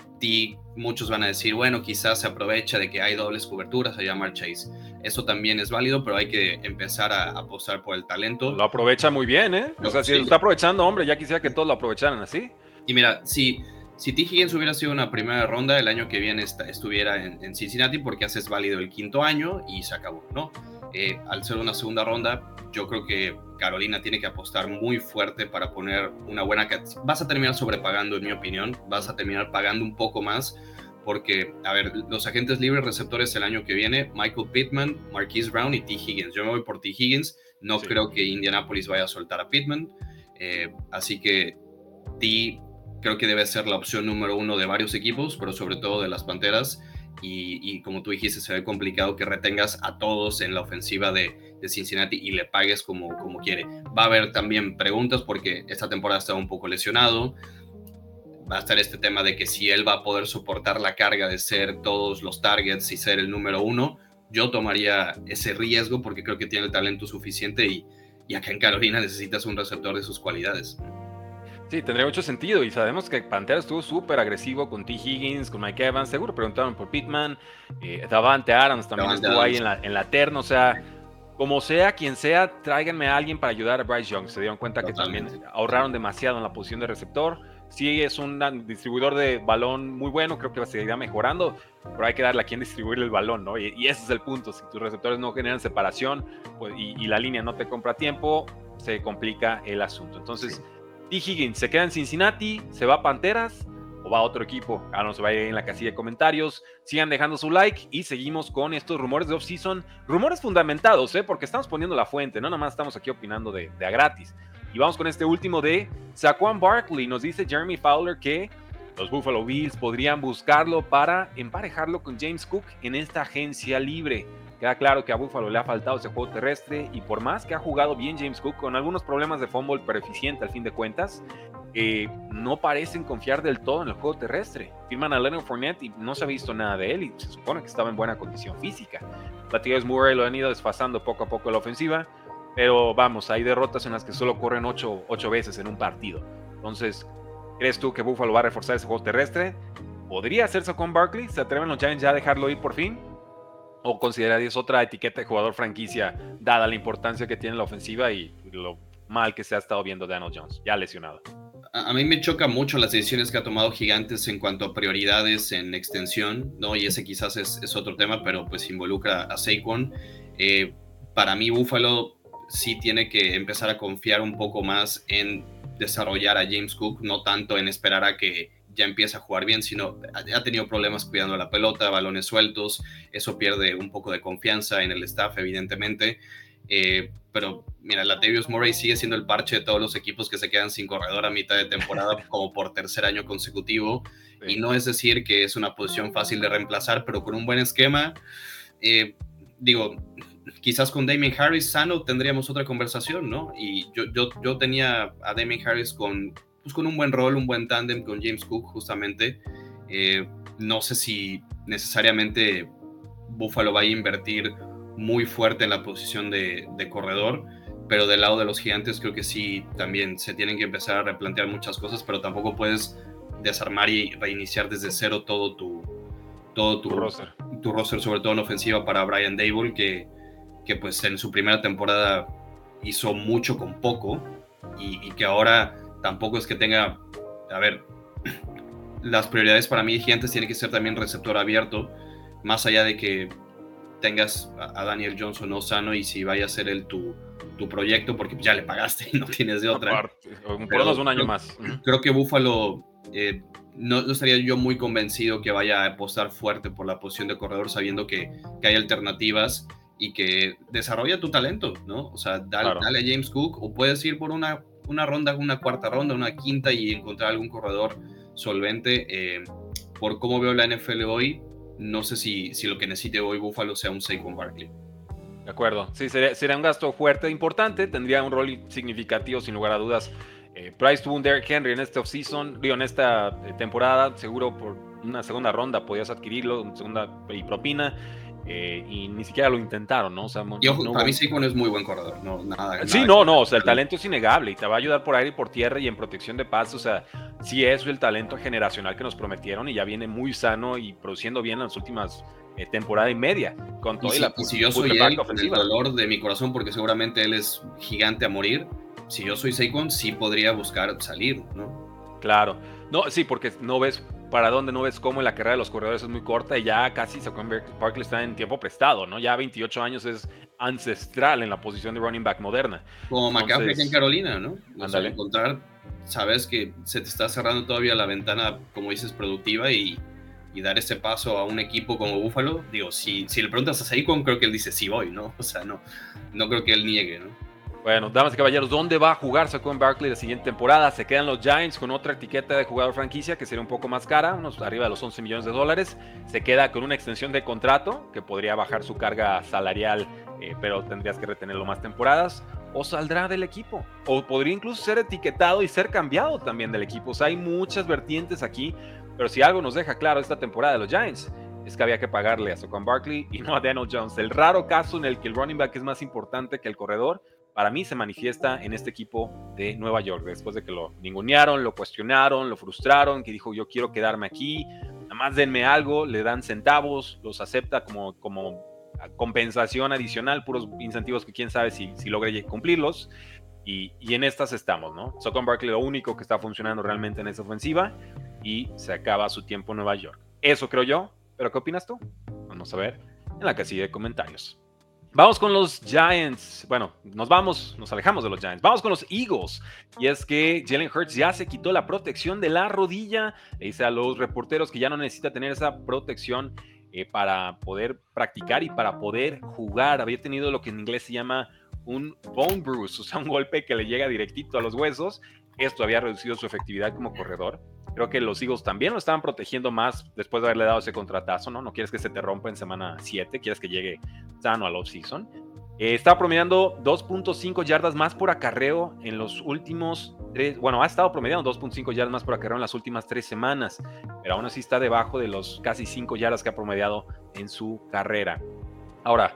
muchos van a decir, bueno, quizás se aprovecha de que hay dobles coberturas a llamar Chase. Eso también es válido, pero hay que empezar a apostar por el talento. Lo aprovecha muy bien, ¿eh? O sea, si lo está aprovechando, hombre, ya quisiera que todos lo aprovecharan así. Y mira, si, si T. Higgins hubiera sido una primera ronda, el año que viene estuviera en, en Cincinnati porque haces válido el quinto año y se acabó, ¿no? Eh, al ser una segunda ronda, yo creo que Carolina tiene que apostar muy fuerte para poner una buena... Vas a terminar sobrepagando, en mi opinión, vas a terminar pagando un poco más porque, a ver, los agentes libres receptores el año que viene, Michael Pittman, Marquise Brown y T. Higgins. Yo me voy por T. Higgins, no creo que Indianapolis vaya a soltar a Pittman, eh, así que T creo que debe ser la opción número uno de varios equipos, pero sobre todo de las Panteras y, como tú dijiste, se ve complicado que retengas a todos en la ofensiva de, Cincinnati y le pagues como, como quiere. Va a haber también preguntas porque esta temporada está un poco lesionado. Va a estar este tema de que si él va a poder soportar la carga de ser todos los targets y ser el número uno, yo tomaría ese riesgo porque creo que tiene el talento suficiente y, y acá en Carolina necesitas un receptor de sus cualidades. Sí, tendría mucho sentido. Y sabemos que Pantera estuvo súper agresivo con T. Higgins, con Mike Evans. Seguro preguntaron por Pittman. Eh, Davante Adams también estuvo ahí en la, en la terna. O sea, como sea, quien sea, tráiganme a alguien para ayudar a Bryce Young. Se dieron cuenta que también ahorraron demasiado en la posición de receptor. Sí, es un distribuidor de balón muy bueno, creo que seguirá mejorando, pero hay que darle a quien distribuir el balón, ¿no? Y, ese es el punto. Si tus receptores no generan separación pues, y, la línea no te compra tiempo, se complica el asunto. Entonces, T. Higgins se queda en Cincinnati, se va a Panteras o va a otro equipo. Ahora nos va a ir en la casilla de comentarios. Sigan dejando su like y seguimos con estos rumores de off-season. Rumores fundamentados, ¿eh? porque estamos poniendo la fuente, no nada más estamos aquí opinando de, de a gratis. Y vamos con este último de Saquon Barkley. Nos dice Jeremy Fowler que los Buffalo Bills podrían buscarlo para emparejarlo con James Cook en esta agencia libre. Queda claro que a Buffalo le ha faltado ese juego terrestre y por más que ha jugado bien James Cook con algunos problemas de fumble pero eficiente al fin de cuentas, eh, no parecen confiar del todo en el juego terrestre. Firman a Leonard Fournette y no se ha visto nada de él y se supone que estaba en buena condición física. Latavius Murray lo han ido desfasando poco a poco la ofensiva, pero vamos, hay derrotas en las que solo corren ocho, veces en un partido. Entonces, ¿crees tú que Buffalo va a reforzar ese juego terrestre? ¿Podría hacerse con Barkley? ¿Se atreven los Giants ya a dejarlo ir por fin? ¿O considerarías otra etiqueta de jugador franquicia dada la importancia que tiene la ofensiva y lo mal que se ha estado viendo Daniel Jones, ya lesionado? a mí me choca mucho las decisiones que ha tomado Gigantes en cuanto a prioridades en extensión, ¿no? Y ese quizás es, otro tema, pero pues involucra a Saquon. Eh, para mí, Buffalo sí tiene que empezar a confiar un poco más en desarrollar a James Cook, no tanto en esperar a que ya empiece a jugar bien, sino ha tenido problemas cuidando la pelota, balones sueltos, eso pierde un poco de confianza en el staff, evidentemente. Eh, pero mira, la Latavius Murray sigue siendo el parche de todos los equipos que se quedan sin corredor a mitad de temporada, como por tercer año consecutivo. Y no es decir que es una posición fácil de reemplazar, pero con un buen esquema, eh, digo, quizás con Damien Harris sano tendríamos otra conversación, ¿no? Y yo, yo, yo tenía a Damien Harris con, pues con un buen rol, un buen tándem con James Cook, justamente. Eh, no sé si necesariamente Buffalo va a invertir muy fuerte en la posición de, corredor, pero del lado de los gigantes creo que sí, también se tienen que empezar a replantear muchas cosas, pero tampoco puedes desarmar y reiniciar desde cero todo tu, todo tu, roster. tu roster, sobre todo en ofensiva para Brian Dable, que, que pues en su primera temporada hizo mucho con poco y, y que ahora tampoco es que tenga, a ver, las prioridades para mí gigantes tienen que ser también receptor abierto, más allá de que tengas a Daniel Johnson no sano y si vaya a ser el tu, tu proyecto, porque ya le pagaste y no tienes de otra. por un año más. Creo que Buffalo eh, no, estaría yo muy convencido que vaya a apostar fuerte por la posición de corredor, sabiendo que, que hay alternativas y que desarrolla tu talento, ¿no? O sea, dale, a James Cook o puedes ir por una, una ronda, una cuarta ronda, una quinta y encontrar algún corredor solvente. Eh, por cómo veo la NFL hoy, no sé si, si lo que necesite hoy Buffalo sea un Saquon Barkley. De acuerdo, sí, sería, un gasto fuerte, e importante, tendría un rol significativo sin lugar a dudas. Eh, Price tuvo un Derrick Henry en este offseason, en esta eh, temporada, seguro por una segunda ronda podías adquirirlo, segunda y propina. Eh, y ni siquiera lo intentaron, ¿no? O sea, para mí Saquon es muy buen corredor, no, nada. Sí, no, no, o sea, el talento es innegable y te va a ayudar por aire y por tierra y en protección de paz, o sea, sí es el talento generacional que nos prometieron y ya viene muy sano y produciendo bien en las últimas eh, temporada y media, con todo y, la, y si yo soy él, el dolor de mi corazón, porque seguramente él es gigante a morir, si yo soy Saquon, sí podría buscar salir, ¿no? Claro, no, sí, porque no ves para dónde no ves cómo la carrera de los corredores es muy corta y ya casi Saquon Barkley está en tiempo prestado, ¿no? Ya 28 años es ancestral en la posición de running back moderna. Como McCaffrey en Carolina, ¿no? O sea, encontrar, sabes que se te está cerrando todavía la ventana, como dices, productiva y, y dar ese paso a un equipo como Buffalo. Digo, si, si le preguntas a Saquon, creo que él dice sí voy, ¿no? O sea, no, no creo que él niegue, ¿no? Bueno, damas y caballeros, ¿dónde va a jugar Saquon Barkley la siguiente temporada? Se quedan los Giants con otra etiqueta de jugador franquicia que sería un poco más cara, unos arriba de los 11 millones de dólares. Se queda con una extensión de contrato que podría bajar su carga salarial, eh, pero tendrías que retenerlo más temporadas. O saldrá del equipo. O podría incluso ser etiquetado y ser cambiado también del equipo. O sea, hay muchas vertientes aquí. Pero si algo nos deja claro esta temporada de los Giants, es que había que pagarle a Saquon Barkley y no a Daniel Jones. El raro caso en el que el running back es más importante que el corredor para mí se manifiesta en este equipo de Nueva York, después de que lo ningunearon, lo cuestionaron, lo frustraron, que dijo yo quiero quedarme aquí, nada más denme algo, le dan centavos, los acepta como, como compensación adicional, puros incentivos que quién sabe si, si logre cumplirlos. Y, y, en estas estamos, ¿no? Socon Barkley lo único que está funcionando realmente en esa ofensiva y se acaba su tiempo en Nueva York. Eso creo yo, pero ¿qué opinas tú? Vamos a ver en la casilla de comentarios. Vamos con los Giants. Bueno, nos vamos, nos alejamos de los Giants. Vamos con los Eagles. Y es que Jalen Hurts ya se quitó la protección de la rodilla. Le dice a los reporteros que ya no necesita tener esa protección eh, para poder practicar y para poder jugar. Había tenido lo que en inglés se llama un bone bruise, o sea, un golpe que le llega directito a los huesos. Esto había reducido su efectividad como corredor. Creo que los Eagles también lo estaban protegiendo más después de haberle dado ese contratazo, ¿no? No quieres que se te rompa en semana 7, quieres que llegue sano al off-season. Eh, estaba promediando 2.5 yardas más por acarreo en los últimos tres, bueno, ha estado promediando 2.5 yardas más por acarreo en las últimas tres semanas, pero aún así está debajo de los casi 5 yardas que ha promediado en su carrera. Ahora,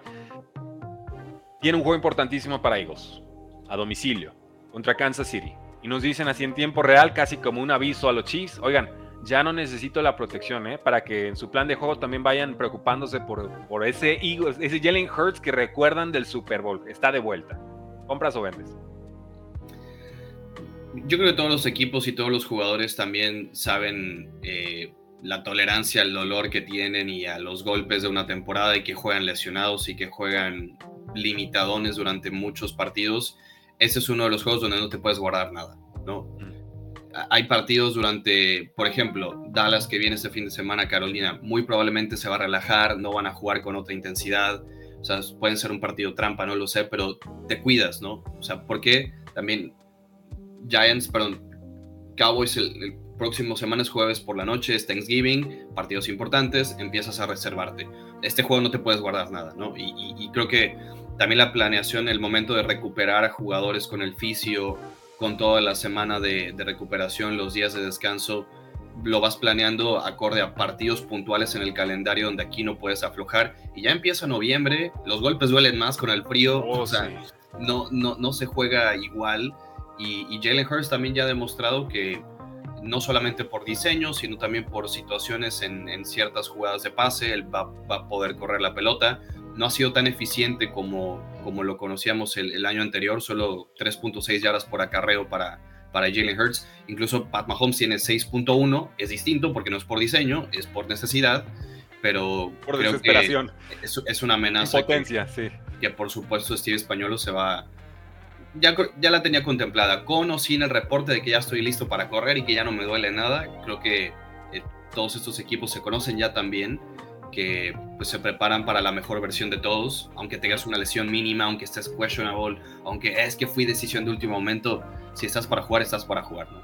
tiene un juego importantísimo para Eagles, a domicilio, contra Kansas City y nos dicen así en tiempo real, casi como un aviso a los Chiefs, oigan, ya no necesito la protección, ¿eh? para que en su plan de juego también vayan preocupándose por, por ese, ese Jalen Hurts que recuerdan del Super Bowl. Está de vuelta. ¿Compras o vendes? Yo creo que todos los equipos y todos los jugadores también saben eh, la tolerancia al dolor que tienen y a los golpes de una temporada y que juegan lesionados y que juegan limitadones durante muchos partidos ese es uno de los juegos donde no te puedes guardar nada, ¿no? Hay partidos durante, por ejemplo, Dallas que viene este fin de semana, Carolina, muy probablemente se va a relajar, no van a jugar con otra intensidad, o sea, pueden ser un partido trampa, no lo sé, pero te cuidas, ¿no? O sea, porque también Giants, perdón, Cowboys el, próximo semana es jueves por la noche, es Thanksgiving, partidos importantes, empiezas a reservarte. Este juego no te puedes guardar nada, ¿no? y creo que también la planeación, el momento de recuperar a jugadores con el fisio, con toda la semana de, recuperación, los días de descanso, lo vas planeando acorde a partidos puntuales en el calendario donde aquí no puedes aflojar. Y ya empieza noviembre, los golpes duelen más con el frío, oh, o sea, no, no, no se juega igual. Y, Jalen Hurst también ya ha demostrado que no solamente por diseño, sino también por situaciones en, ciertas jugadas de pase, él va, va, a poder correr la pelota no ha sido tan eficiente como, como lo conocíamos el, año anterior, solo 3.6 yardas por acarreo para, para Jalen Hurts. Incluso Pat Mahomes tiene 6.1, es distinto porque no es por diseño, es por necesidad, pero por creo desesperación. Que es, una amenaza. Potencia, sí. Que por supuesto Steve Españolo se va... Ya, ya la tenía contemplada, con o sin el reporte de que ya estoy listo para correr y que ya no me duele nada. Creo que eh, todos estos equipos se conocen ya también que pues, se preparan para la mejor versión de todos, aunque tengas una lesión mínima, aunque estés questionable, aunque es que fui decisión de último momento, si estás para jugar, estás para jugar, ¿no?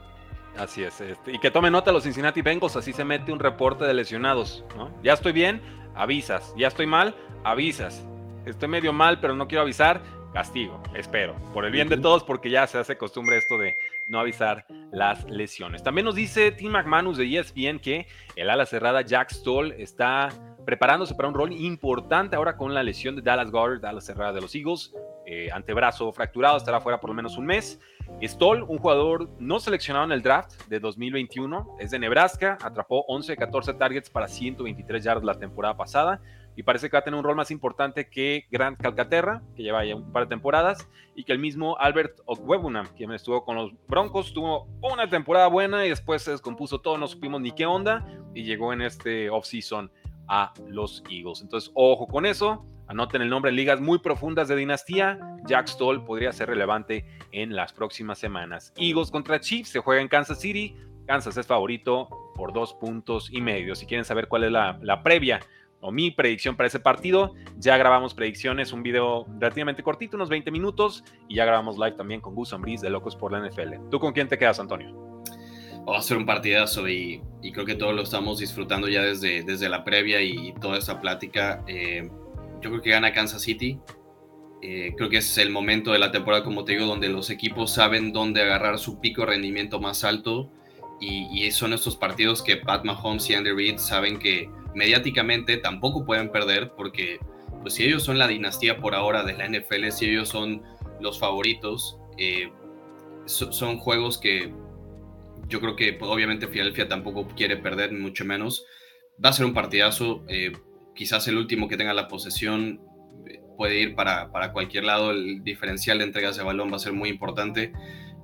Así es, este, y que tome nota los Cincinnati Bengals, así se mete un reporte de lesionados, ¿no? Ya estoy bien, avisas, ya estoy mal, avisas, estoy medio mal, pero no quiero avisar, castigo, espero, por el bien de todos, porque ya se hace costumbre esto de no avisar las lesiones. También nos dice Tim McManus de ESPN que el ala cerrada Jack Stoll está preparándose para un rol importante ahora con la lesión de Dallas Goddard, ala cerrada de los Eagles, eh, antebrazo fracturado, estará fuera por lo menos un mes. Stoll, un jugador no seleccionado en el draft de 2021, es de Nebraska, atrapó 11 14 targets para 123 yardas la temporada pasada y parece que va a tener un rol más importante que Grant Calcaterra, que lleva ya un par de temporadas, y que el mismo Albert Okwebunam, quien estuvo con los Broncos, tuvo una temporada buena y después se descompuso todo, no supimos ni qué onda, y llegó en este offseason a los Eagles. Entonces, ojo con eso. Anoten el nombre ligas muy profundas de dinastía. Jack Stoll podría ser relevante en las próximas semanas. Eagles contra Chiefs se juega en Kansas City. Kansas es favorito por dos puntos y medio. Si quieren saber cuál es la, la previa o mi predicción para ese partido. Ya grabamos predicciones, un video relativamente cortito, unos 20 minutos, y ya grabamos live también con Gus Ambris de Locos por la NFL. ¿Tú con quién te quedas, Antonio? Va a ser un partidazo y, creo que todos lo estamos disfrutando ya desde, desde la previa y toda esta plática. Eh, yo creo que gana Kansas City. Eh, creo que es el momento de la temporada, como te digo, donde los equipos saben dónde agarrar su pico de rendimiento más alto. Y, y son estos partidos que Pat Mahomes y Andy Reid saben que, mediáticamente tampoco pueden perder porque pues si ellos son la dinastía por ahora de la NFL, si ellos son los favoritos, eh, son juegos que yo creo que pues, obviamente Filadelfia tampoco quiere perder, mucho menos. Va a ser un partidazo, eh, quizás el último que tenga la posesión. puede ir para, para, cualquier lado. El diferencial de entregas de balón va a ser muy importante.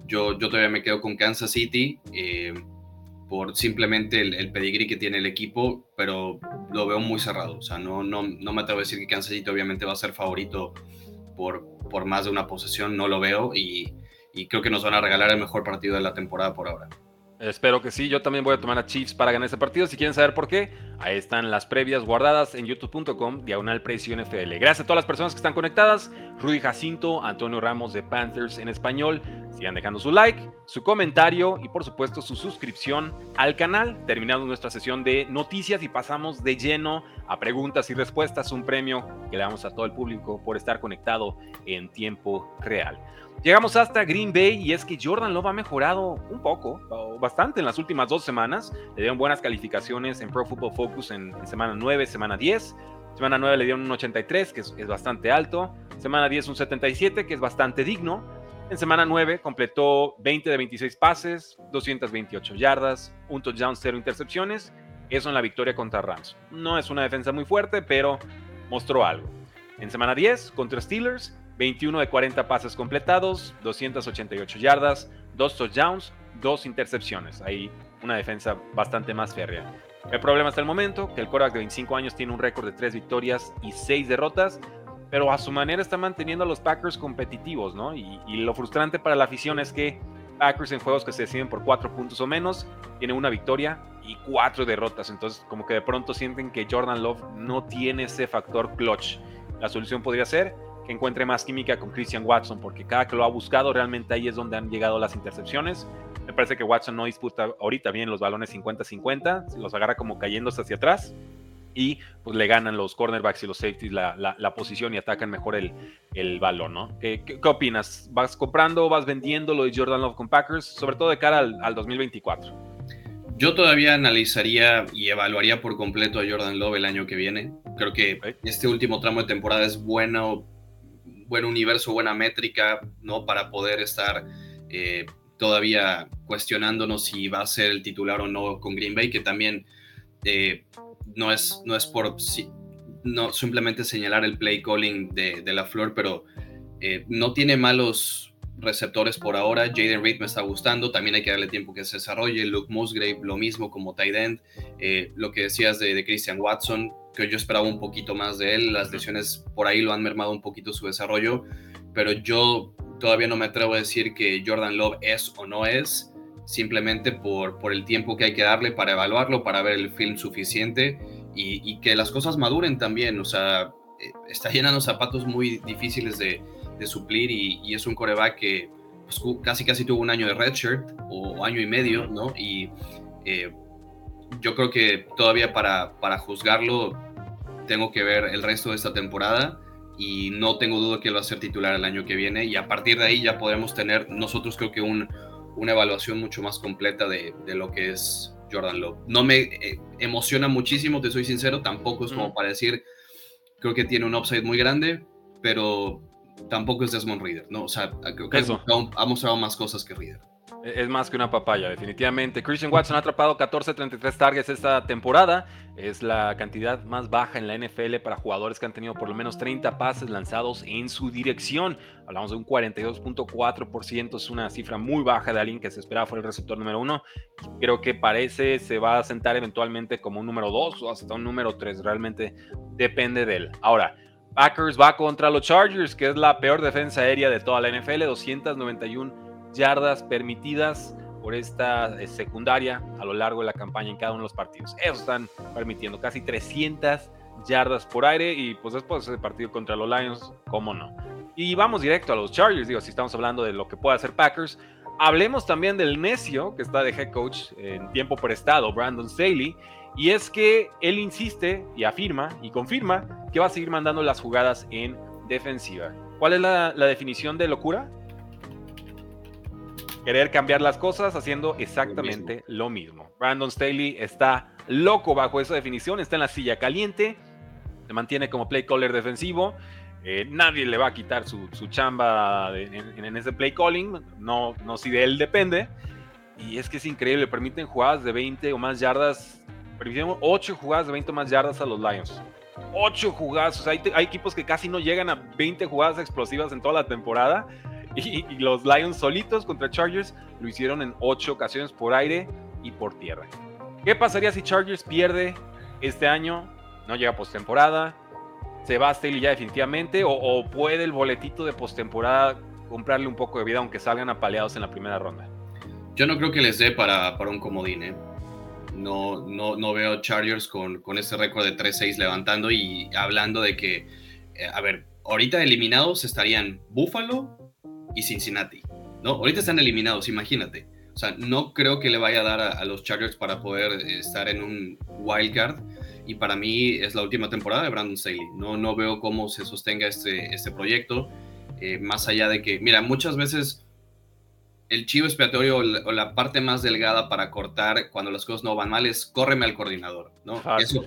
Yo, yo todavía me quedo con Kansas City eh, por simplemente el, el, pedigrí que tiene el equipo, pero lo veo muy cerrado. O sea, no, no, no me atrevo a decir que Kansas City obviamente va a ser favorito por, por más de una posesión, no lo veo y, y creo que nos van a regalar el mejor partido de la temporada por ahora. Espero que sí, yo también voy a tomar a Chiefs para ganar ese partido. Si quieren saber por qué, ahí están las previas guardadas en youtube.com, diagonal precio NFL. Gracias a todas las personas que están conectadas. Rudy Jacinto, Antonio Ramos de Panthers en español. Sigan dejando su like, su comentario y por supuesto su suscripción al canal. Terminamos nuestra sesión de noticias y pasamos de lleno a preguntas y respuestas. Un premio que le damos a todo el público por estar conectado en tiempo real. Llegamos hasta Green Bay y es que Jordan Love ha mejorado un poco, bastante en las últimas dos semanas. Le dieron buenas calificaciones en Pro Football Focus en, semana 9, semana 10. Semana 9 le dieron un 83, que es, bastante alto. Semana 10 un 77, que es bastante digno. En semana 9 completó 20 de 26 pases, 228 yardas, un touchdown, cero intercepciones. Eso en la victoria contra Rams. No es una defensa muy fuerte, pero mostró algo. En semana 10 contra Steelers 21 de 40 pases completados, 288 yardas, 2 touchdowns, 2 intercepciones. Ahí una defensa bastante más férrea. El problema hasta el momento, que el Korak de 25 años tiene un récord de 3 victorias y 6 derrotas, pero a su manera está manteniendo a los Packers competitivos, ¿no? Y, y, lo frustrante para la afición es que Packers en juegos que se deciden por 4 puntos o menos, tiene una victoria y 4 derrotas. Entonces, como que de pronto sienten que Jordan Love no tiene ese factor clutch. La solución podría ser que encuentre más química con Christian Watson, porque cada que lo ha buscado, realmente ahí es donde han llegado las intercepciones. Me parece que Watson no disputa ahorita bien los balones 50-50, los agarra como cayéndose hacia atrás y pues le ganan los cornerbacks y los safeties la, la, posición y atacan mejor el, el balón, ¿no? ¿Qué, ¿Qué, opinas? ¿Vas comprando, vas vendiendo lo de Jordan Love con Packers, sobre todo de cara al, al 2024? Yo todavía analizaría y evaluaría por completo a Jordan Love el año que viene. Creo que este último tramo de temporada es bueno buen universo, buena métrica, ¿no? Para poder estar eh, todavía cuestionándonos si va a ser el titular o no con Green Bay, que también eh, no, es, no es por no simplemente señalar el play calling de, de la flor, pero eh, no tiene malos receptores por ahora. Jaden Reed me está gustando, también hay que darle tiempo que se desarrolle. Luke Musgrave, lo mismo como tight end. lo que decías de, de Christian Watson, que yo esperaba un poquito más de él. Las lesiones por ahí lo han mermado un poquito su desarrollo, pero yo todavía no me atrevo a decir que Jordan Love es o no es, simplemente por, por el tiempo que hay que darle para evaluarlo, para ver el film suficiente y, que las cosas maduren también. O sea, eh, está llenando zapatos muy difíciles de, de suplir y, es un coreback que pues, casi casi tuvo un año de redshirt o año y medio, ¿no? Y eh, yo creo que todavía para, para juzgarlo tengo que ver el resto de esta temporada y no tengo duda que él va a ser titular el año que viene y a partir de ahí ya podremos tener nosotros creo que un, una evaluación mucho más completa de, de, lo que es Jordan Love. No me eh, emociona muchísimo, te soy sincero, tampoco es como para decir, creo que tiene un upside muy grande, pero tampoco es Desmond Reader, ¿no? O sea, creo que ha mostrado más cosas que Reader. Es más que una papaya, definitivamente. Christian Watson ha atrapado 14-33 targets esta temporada. Es la cantidad más baja en la NFL para jugadores que han tenido por lo menos 30 pases lanzados en su dirección. Hablamos de un 42.4%, es una cifra muy baja de alguien que se esperaba fuera el receptor número uno. Creo que parece se va a sentar eventualmente como un número 2 o hasta un número 3. Realmente depende de él. Ahora, Packers va contra los Chargers, que es la peor defensa aérea de toda la NFL, 291 yardas permitidas por esta eh, secundaria a lo largo de la campaña en cada uno de los partidos. Eso están permitiendo casi 300 yardas por aire y pues después del partido contra los Lions, cómo no. Y vamos directo a los Chargers, digo, si estamos hablando de lo que puede hacer Packers, hablemos también del necio que está de head coach en tiempo prestado, Brandon Staley, y es que él insiste y afirma y confirma que va a seguir mandando las jugadas en defensiva. ¿Cuál es la, la definición de locura? Querer cambiar las cosas haciendo exactamente lo mismo. Brandon Staley está loco bajo esa definición, está en la silla caliente, se mantiene como play caller defensivo. Eh, nadie le va a quitar su, chamba en, ese play calling, no, no si de él depende. Y es que es increíble, permiten jugadas de 20 o más yardas, permitieron 8 jugadas de 20 o más yardas a los Lions. 8 jugadas. hay, equipos que casi no llegan a 20 jugadas explosivas en toda la temporada. Y, los Lions solitos contra Chargers lo hicieron en 8 ocasiones por aire y por tierra. ¿Qué pasaría si Chargers pierde este año? No llega postemporada. ¿Se va a Staley ya definitivamente? O, puede el boletito de postemporada comprarle un poco de vida aunque salgan apaleados en la primera ronda? Yo no creo que les dé para, un comodín. ¿eh? No, no, no veo Chargers con, con ese récord de 3-6 levantando y hablando de que, eh, a ver, ahorita eliminados estarían Buffalo y Cincinnati. ¿no? Ahorita están eliminados, imagínate. O sea, no creo que le vaya a dar a, los Chargers para poder estar en un wild card. Y para mí es la última temporada de Brandon Staley. No, no veo cómo se sostenga este, este proyecto. Eh, más allá de que, mira, muchas veces el chivo expiatorio o la, parte más delgada para cortar cuando las cosas no van mal es córreme al coordinador, ¿no? eso,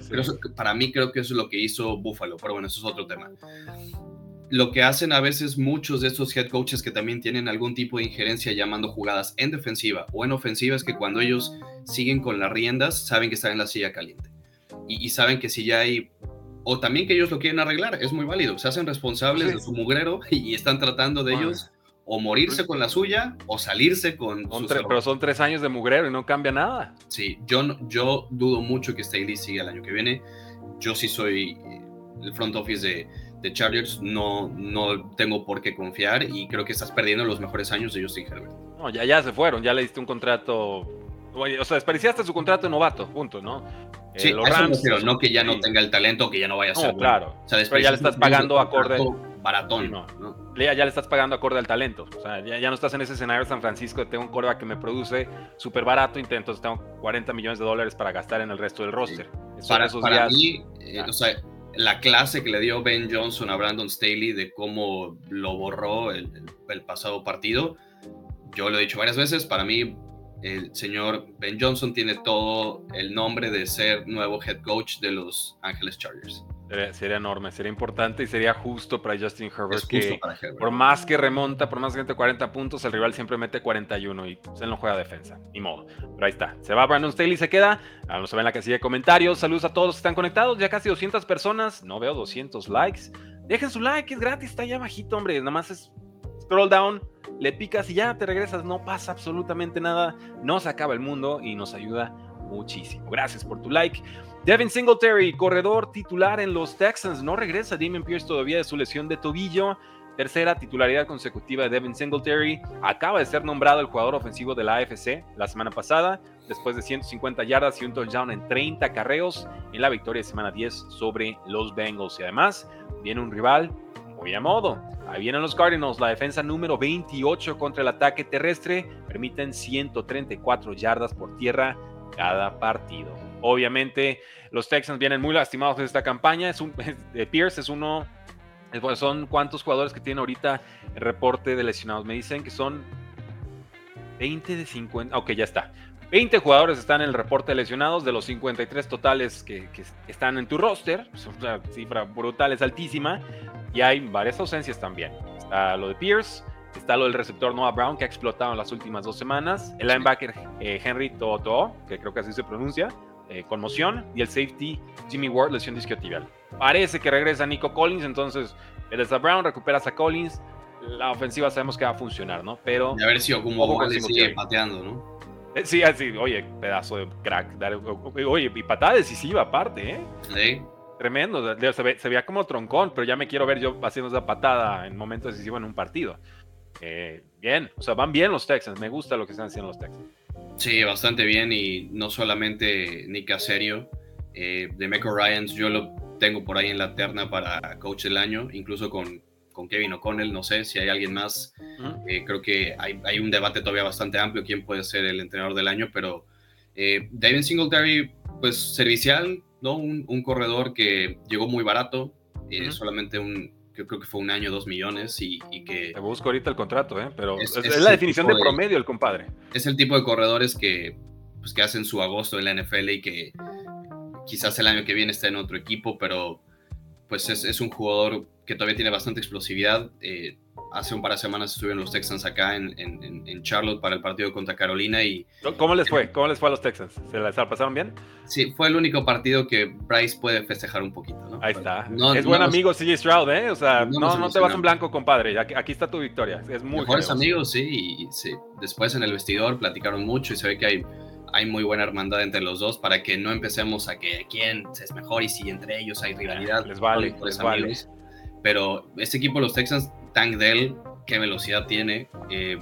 para mí creo que eso es lo que hizo Buffalo, pero bueno, eso es otro tema. Lo que hacen a veces muchos de estos head coaches que también tienen algún tipo de injerencia llamando jugadas en defensiva o en ofensiva es que cuando ellos siguen con las riendas saben que están en la silla caliente. Y, saben que si ya hay o también que ellos lo quieren arreglar, es muy válido, se hacen responsables de su mugrero y, están tratando de ellos o morirse con la suya o salirse con su Pero son tres años de mugrero y no cambia nada. Sí, yo, yo dudo mucho que Staley siga el año que viene. Yo sí soy eh, el front office de, de Chargers, no, no tengo por qué confiar y creo que estás perdiendo los mejores años de Justin Herbert. No, ya, ya se fueron, ya le diste un contrato. O sea, desperdiciaste su contrato de novato, punto, ¿no? Eh, sí, los Rams, no que ya no tenga el talento, que ya no vaya a ser. No, claro. O sea, pero ya le estás pagando acorde baratón. No, Ya, le estás pagando acorde al talento. O sea, ya, no estás en ese escenario de San Francisco de tengo un coreback que me produce súper barato, entonces tengo 40 millones de dólares para gastar en el resto del roster. Para, para mí, eh, o sea, la clase que le dio Ben Johnson a Brandon Staley de cómo lo borró el, pasado partido, yo lo he dicho varias veces, para mí el señor Ben Johnson tiene todo el nombre de ser nuevo head coach de los Ángeles Chargers. Sería, enorme, sería importante y sería justo para Justin Herbert. que Por más que remonta, por más que mete 40 puntos, el rival siempre mete 41 y pues, él no juega defensa. Ni modo. Pero ahí está. Se va Brandon Staley y se queda. Vamos a ver en la casilla de comentarios. Saludos a todos los que están conectados. Ya casi 200 personas. No veo 200 likes. Dejen su like, es gratis. Está allá bajito, hombre. Nada más es scroll down, le picas y ya te regresas. No pasa absolutamente nada. No se acaba el mundo y nos ayuda muchísimo. Gracias por tu like. Devin Singletary, corredor titular en los Texans, no regresa Damien Pierce todavía de su lesión de tobillo. Tercera titularidad consecutiva de Devin Singletary. Acaba de ser nombrado el jugador ofensivo de la AFC la semana pasada, después de 150 yardas y un touchdown en 30 carreos en la victoria de semana 10 sobre los Bengals. Y además, viene un rival muy a modo. Ahí vienen los Cardinals, la defensa número 28 contra el ataque terrestre. Permiten 134 yardas por tierra cada partido. Obviamente, los Texans vienen muy lastimados de esta campaña. Es un, Pierce es uno. son cuántos jugadores que tienen ahorita el reporte de lesionados. Me dicen que son 20 de 50. Ok, ya está. 20 jugadores están en el reporte de lesionados de los 53 totales que, están en tu roster. Es una cifra brutal, es altísima. Y hay varias ausencias también. Está lo de Pierce, está lo del receptor Noah Brown que ha explotado en las últimas dos semanas. El linebacker eh, Henry Toto, que creo que así se pronuncia, eh, conmoción. Y el safety Jimmy Ward, lesión discotibial. Parece que regresa Nico Collins, entonces eres a Brown, recuperas a Collins. La ofensiva sabemos que va a funcionar, ¿no? Pero. a ver si como sigue pateando, ¿no? Eh, sí, así, oye, pedazo de crack. Oye, y patada decisiva aparte, ¿eh? Sí. Tremendo, se, veía como troncón, pero ya me quiero ver yo haciendo esa patada en momento decisivo en un partido. Eh, bien, o sea, van bien los Texans, me gusta lo que están haciendo los Texans. Sí, bastante bien y no solamente Nick Caserio, eh, de Meco Ryans, yo lo tengo por ahí en la terna para coach del año, incluso con, con Kevin O'Connell, no sé si hay alguien más. Eh, creo que hay, hay, un debate todavía bastante amplio quién puede ser el entrenador del año, pero eh, David Singletary, pues servicial, ¿no? Un, un corredor que llegó muy barato, eh, solamente un, yo creo que fue un año, dos millones y, que... Te busco ahorita el contrato, ¿eh? Pero es, la definición de, promedio el compadre. Es el tipo de corredores que, pues, que hacen su agosto en la NFL y que quizás el año que viene está en otro equipo, pero pues es, es un jugador que todavía tiene bastante explosividad. Eh, hace un par de semanas estuvieron los Texans acá en, en, Charlotte para el partido contra Carolina y... ¿Cómo les fue? ¿Cómo les fue a los Texans? ¿Se les pasaron bien? Sí, fue el único partido que Bryce puede festejar un poquito, ¿no? Ahí está. es buen amigo CJ Stroud, ¿eh? O sea, no, no, te vas en blanco, compadre. Aquí, está tu victoria. Es muy Mejores amigos, sí, y, sí. Después en el vestidor platicaron mucho y se ve que hay, hay muy buena hermandad entre los dos para que no empecemos a que quién es mejor y si entre ellos hay rivalidad. Les vale, les vale. Pero este equipo, los Texans, Tank Dell, qué velocidad tiene. Eh,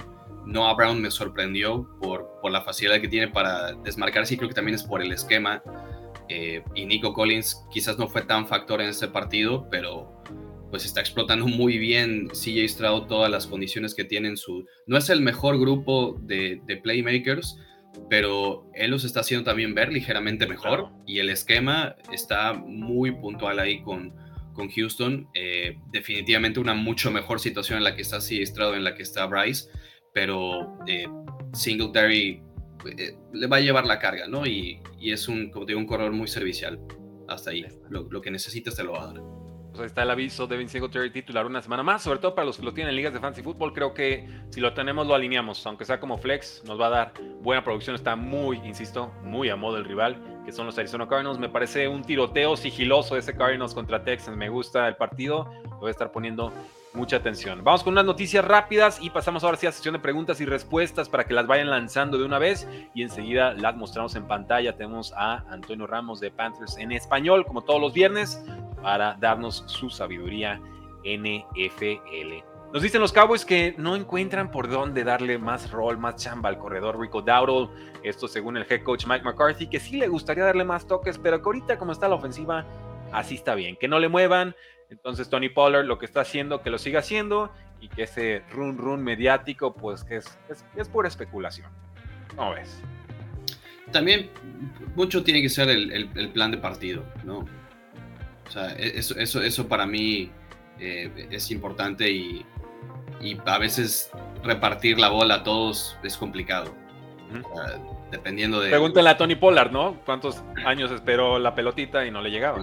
Noah Brown me sorprendió por, por la facilidad que tiene para desmarcarse y creo que también es por el esquema. Eh, y Nico Collins quizás no fue tan factor en este partido, pero pues está explotando muy bien CJ Stroud todas las condiciones que tiene en su... No es el mejor grupo de, playmakers, pero él los está haciendo también ver ligeramente mejor y el esquema está muy puntual ahí con, con Houston. Eh, definitivamente una mucho mejor situación en la que está Stroud, en la que está Bryce, pero eh, Singletary eh, le va a llevar la carga, ¿no? Y, es un, como digo, un corredor muy servicial. Hasta ahí. Lo, que necesitas te lo va a dar. Pues ahí está el aviso de Vince Singletary titular una semana más, sobre todo para los que lo tienen en ligas de fantasy fútbol. Creo que si lo tenemos, lo alineamos, aunque sea como flex, nos va a dar buena producción. Está muy, insisto, muy a modo del rival, que son los Arizona Cardinals. Me parece un tiroteo sigiloso ese Cardinals contra Texans. Me gusta el partido, lo voy a estar poniendo mucha atención. Vamos con unas noticias rápidas y pasamos ahora sí a sesión de preguntas y respuestas para que las vayan lanzando de una vez y enseguida las mostramos en pantalla. Tenemos a Antonio Ramos de Panthers en español, como todos los viernes, para darnos su sabiduría NFL. Nos dicen los Cowboys que no encuentran por dónde darle más rol, más chamba al corredor Rico Dowdle. Esto según el head coach Mike McCarthy, que sí le gustaría darle más toques, pero que ahorita como está la ofensiva, así está bien. Que no le muevan, entonces Tony Pollard lo que está haciendo, que lo siga haciendo y que ese run run mediático, pues que es, es, pura especulación. ¿Cómo ves? También mucho tiene que ser el, plan de partido, ¿no? O sea, e, eso, eso, eso para mí eh, es importante y, a veces repartir la bola a todos es complicado. dependiendo de... Pregúntale a Tony Pollard, ¿no? ¿Cuántos años esperó la pelotita y no le llegaba?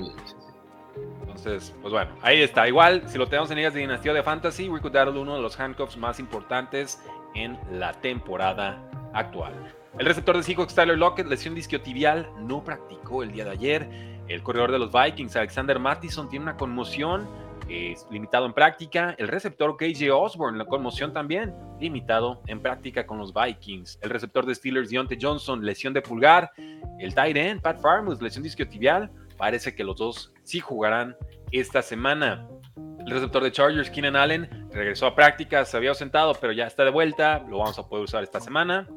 Entonces, pues bueno, ahí está. Igual, si lo tenemos en ligas de dinastía de fantasy, could darle uno de los handcuffs más importantes en la temporada actual. El receptor de Seahawks, Tyler Lockett, lesión disquiotibial, no practicó el día de ayer. El corredor de los Vikings, Alexander Mattison, tiene una conmoción, es limitado en práctica. El receptor KJ Osborne, la conmoción también, limitado en práctica con los Vikings. El receptor de Steelers, Deontay Johnson, lesión de pulgar. El tight end, Pat Farmus, lesión disquiotibial. Parece que los dos sí jugarán esta semana. El receptor de Chargers, Keenan Allen, regresó a práctica, se había ausentado, pero ya está de vuelta, lo vamos a poder usar esta semana.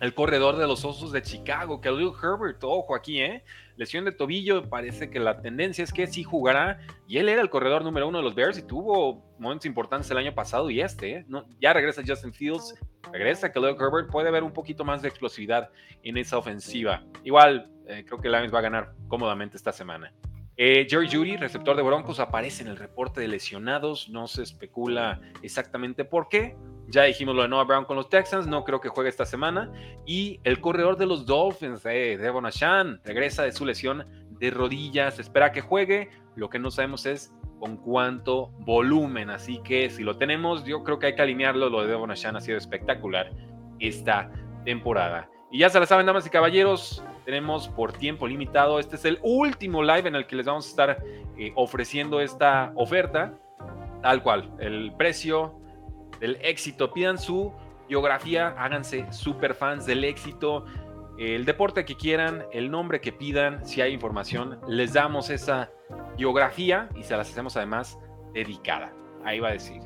El corredor de los Osos de Chicago, Khalil Herbert, ojo aquí, ¿eh? Lesión de tobillo, parece que la tendencia es que sí jugará. Y él era el corredor número uno de los Bears y tuvo momentos importantes el año pasado y este, ¿eh? Ya regresa Justin Fields, regresa Khalil Herbert, puede haber un poquito más de explosividad en esa ofensiva. Igual, eh, creo que Lions va a ganar cómodamente esta semana. Eh, Jerry Judy, receptor de Broncos, aparece en el reporte de lesionados. No se especula exactamente por qué. Ya dijimos lo de Noah Brown con los Texans. No creo que juegue esta semana. Y el corredor de los Dolphins, eh, Devon Ashan, regresa de su lesión de rodillas. Espera que juegue. Lo que no sabemos es con cuánto volumen. Así que si lo tenemos, yo creo que hay que alinearlo. Lo de Devon Ashan ha sido espectacular esta temporada. Y ya se la saben, damas y caballeros, tenemos por tiempo limitado. Este es el último live en el que les vamos a estar eh, ofreciendo esta oferta. Tal cual, el precio del éxito. Pidan su biografía, háganse super fans del éxito. El deporte que quieran, el nombre que pidan, si hay información, les damos esa biografía y se las hacemos además dedicada. Ahí va a decir.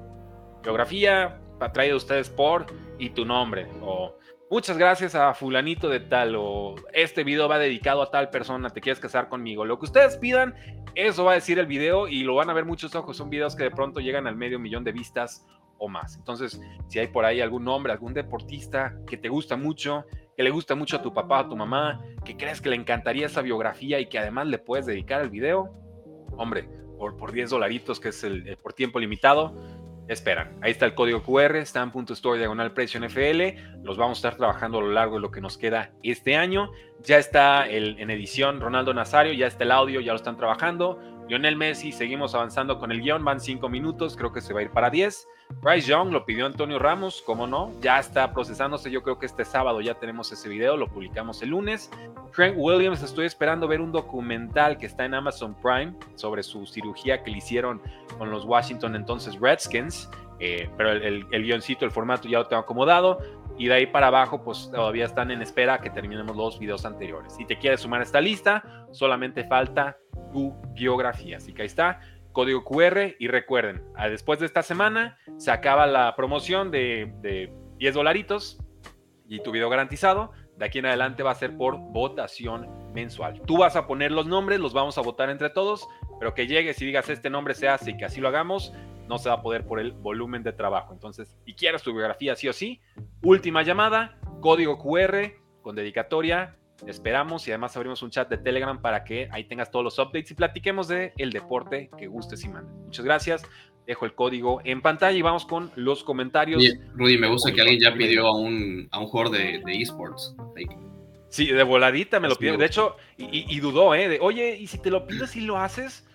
Biografía traída ustedes por y tu nombre. O muchas gracias a fulanito de tal o este video va dedicado a tal persona, te quieres casar conmigo. Lo que ustedes pidan, eso va a decir el video y lo van a ver muchos ojos. Son videos que de pronto llegan al medio millón de vistas o más. Entonces, si hay por ahí algún hombre, algún deportista que te gusta mucho, que le gusta mucho a tu papá, a tu mamá, que crees que le encantaría esa biografía y que además le puedes dedicar el video, hombre, por, por 10 dolaritos, que es el por tiempo limitado, esperan. Ahí está el código QR, está en punto store diagonal precio NFL. Los vamos a estar trabajando a lo largo de lo que nos queda este año. Ya está el, en edición Ronaldo Nazario, ya está el audio, ya lo están trabajando. Lionel Messi, seguimos avanzando con el guion, van cinco minutos, creo que se va a ir para 10. Bryce Young lo pidió Antonio Ramos, cómo no, ya está procesándose, yo creo que este sábado ya tenemos ese video, lo publicamos el lunes. Frank Williams, estoy esperando ver un documental que está en Amazon Prime sobre su cirugía que le hicieron con los Washington entonces Redskins, eh, pero el, el, guioncito, el formato ya lo tengo acomodado. Y de ahí para abajo, pues todavía están en espera que terminemos los videos anteriores. Si te quieres sumar a esta lista, solamente falta tu biografía. Así que ahí está, código QR. Y recuerden, después de esta semana se acaba la promoción de, de 10 dolaritos y tu video garantizado. De aquí en adelante va a ser por votación mensual. Tú vas a poner los nombres, los vamos a votar entre todos, pero que llegues y digas este nombre se hace y que así lo hagamos, no se va a poder por el volumen de trabajo. Entonces, y quieres tu biografía sí o sí, última llamada, código QR con dedicatoria. Esperamos y además abrimos un chat de Telegram para que ahí tengas todos los updates y platiquemos de el deporte que gustes y mandes. Muchas gracias. Dejo el código en pantalla y vamos con los comentarios. Rudy, me gusta que alguien ya pidió a un, a un jugador de, esports. Sí, de voladita me lo pidió. De hecho, y, dudó, ¿eh? De, Oye, ¿y si te lo pido, si lo haces?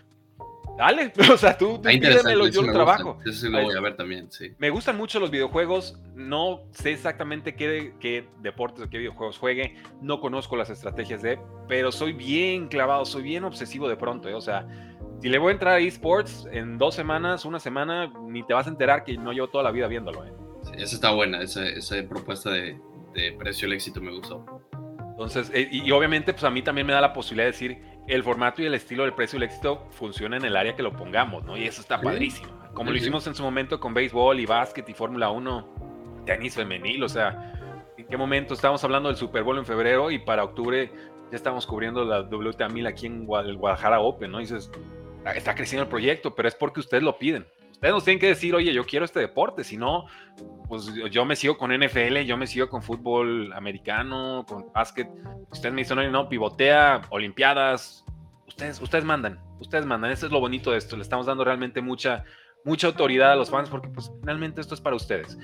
Dale, o sea, tú, tú pídemelo, yo lo trabajo. Eso sí lo voy a ver también, sí. Me gustan mucho los videojuegos, no sé exactamente qué, qué deportes o qué videojuegos juegue, no conozco las estrategias de, pero soy bien clavado, soy bien obsesivo de pronto, ¿eh? o sea, si le voy a entrar a esports en dos semanas, una semana, ni te vas a enterar que no llevo toda la vida viéndolo. ¿eh? Sí, esa está buena, esa, esa propuesta de, de, precio el éxito me gustó. Entonces, eh, y, y obviamente, pues a mí también me da la posibilidad de decir, el formato y el estilo del precio y el éxito funciona en el área que lo pongamos, ¿no? Y eso está padrísimo. Como lo hicimos en su momento con béisbol y básquet y Fórmula 1, tenis femenil, o sea, ¿en qué momento estábamos hablando del Super Bowl en febrero y para octubre ya estamos cubriendo la WTA 1000 aquí en el Guadalajara Open, ¿no? Y dices, ah, está creciendo el proyecto, pero es porque ustedes lo piden. Ustedes nos tienen que decir, oye, yo quiero este deporte, si no, pues yo me sigo con NFL, yo me sigo con fútbol americano, con básquet. Ustedes me dicen, no, no, pivotea, olimpiadas. Ustedes, ustedes mandan, ustedes mandan. Eso es lo bonito de esto. Le estamos dando realmente mucha, mucha autoridad a los fans porque pues finalmente esto es para ustedes.